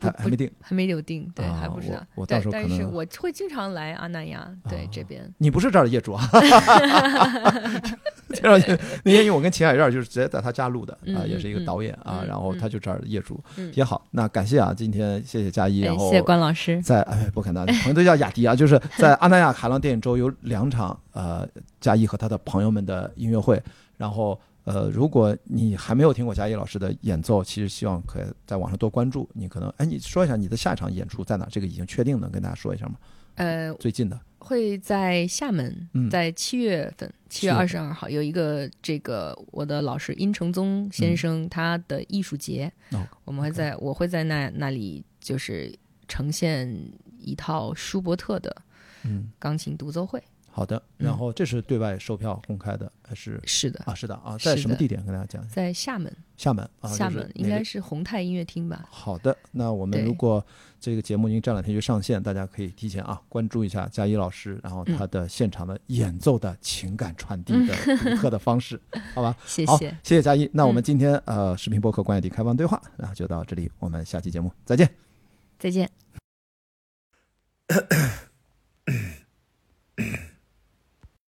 还还没定。还没有定，对，啊还不知道我。我到时候可能但是我会经常来阿那亚，对啊这边，你不是这儿的业主啊？介绍一下那天因为我跟秦海燕就是直接在他家录的啊，嗯也是一个嗯导演啊，嗯然后他就这儿的业主嗯，也好。那感谢啊，今天谢谢佳一，然哎，后谢谢关老师，在哎不可能，朋友都叫雅迪啊，就是在阿那亚海浪电影周有两场呃佳一和他的朋友们的音乐会，然后呃如果你还没有听过佳一老师的演奏，其实希望可以在网上多关注。你可能哎你说一下你的下一场演出在哪？这个已经确定能跟大家说一下吗？呃，最近的会在厦门嗯，在七月份，七月7月二十二号有一个这个我的老师殷承宗先生他的艺术节，哦我们会在我会在那那里就是呈现一套舒伯特的嗯。钢琴独奏会。好的，嗯然后这是对外售票公开的还是是的，啊？是的啊，在什么地点跟大家讲？在厦门，厦门啊，厦门应该是宏泰音乐厅吧？好的。那我们如果这个节目已经这两天就上线，大家可以提前啊关注一下佳一老师，然后他的现场的演奏的情感传递的独特的方式，好吧？谢谢，谢谢佳一。那我们嗯今天呃视频播客关雅迪开放对话，那就到这里，我们下期节目再见。再见。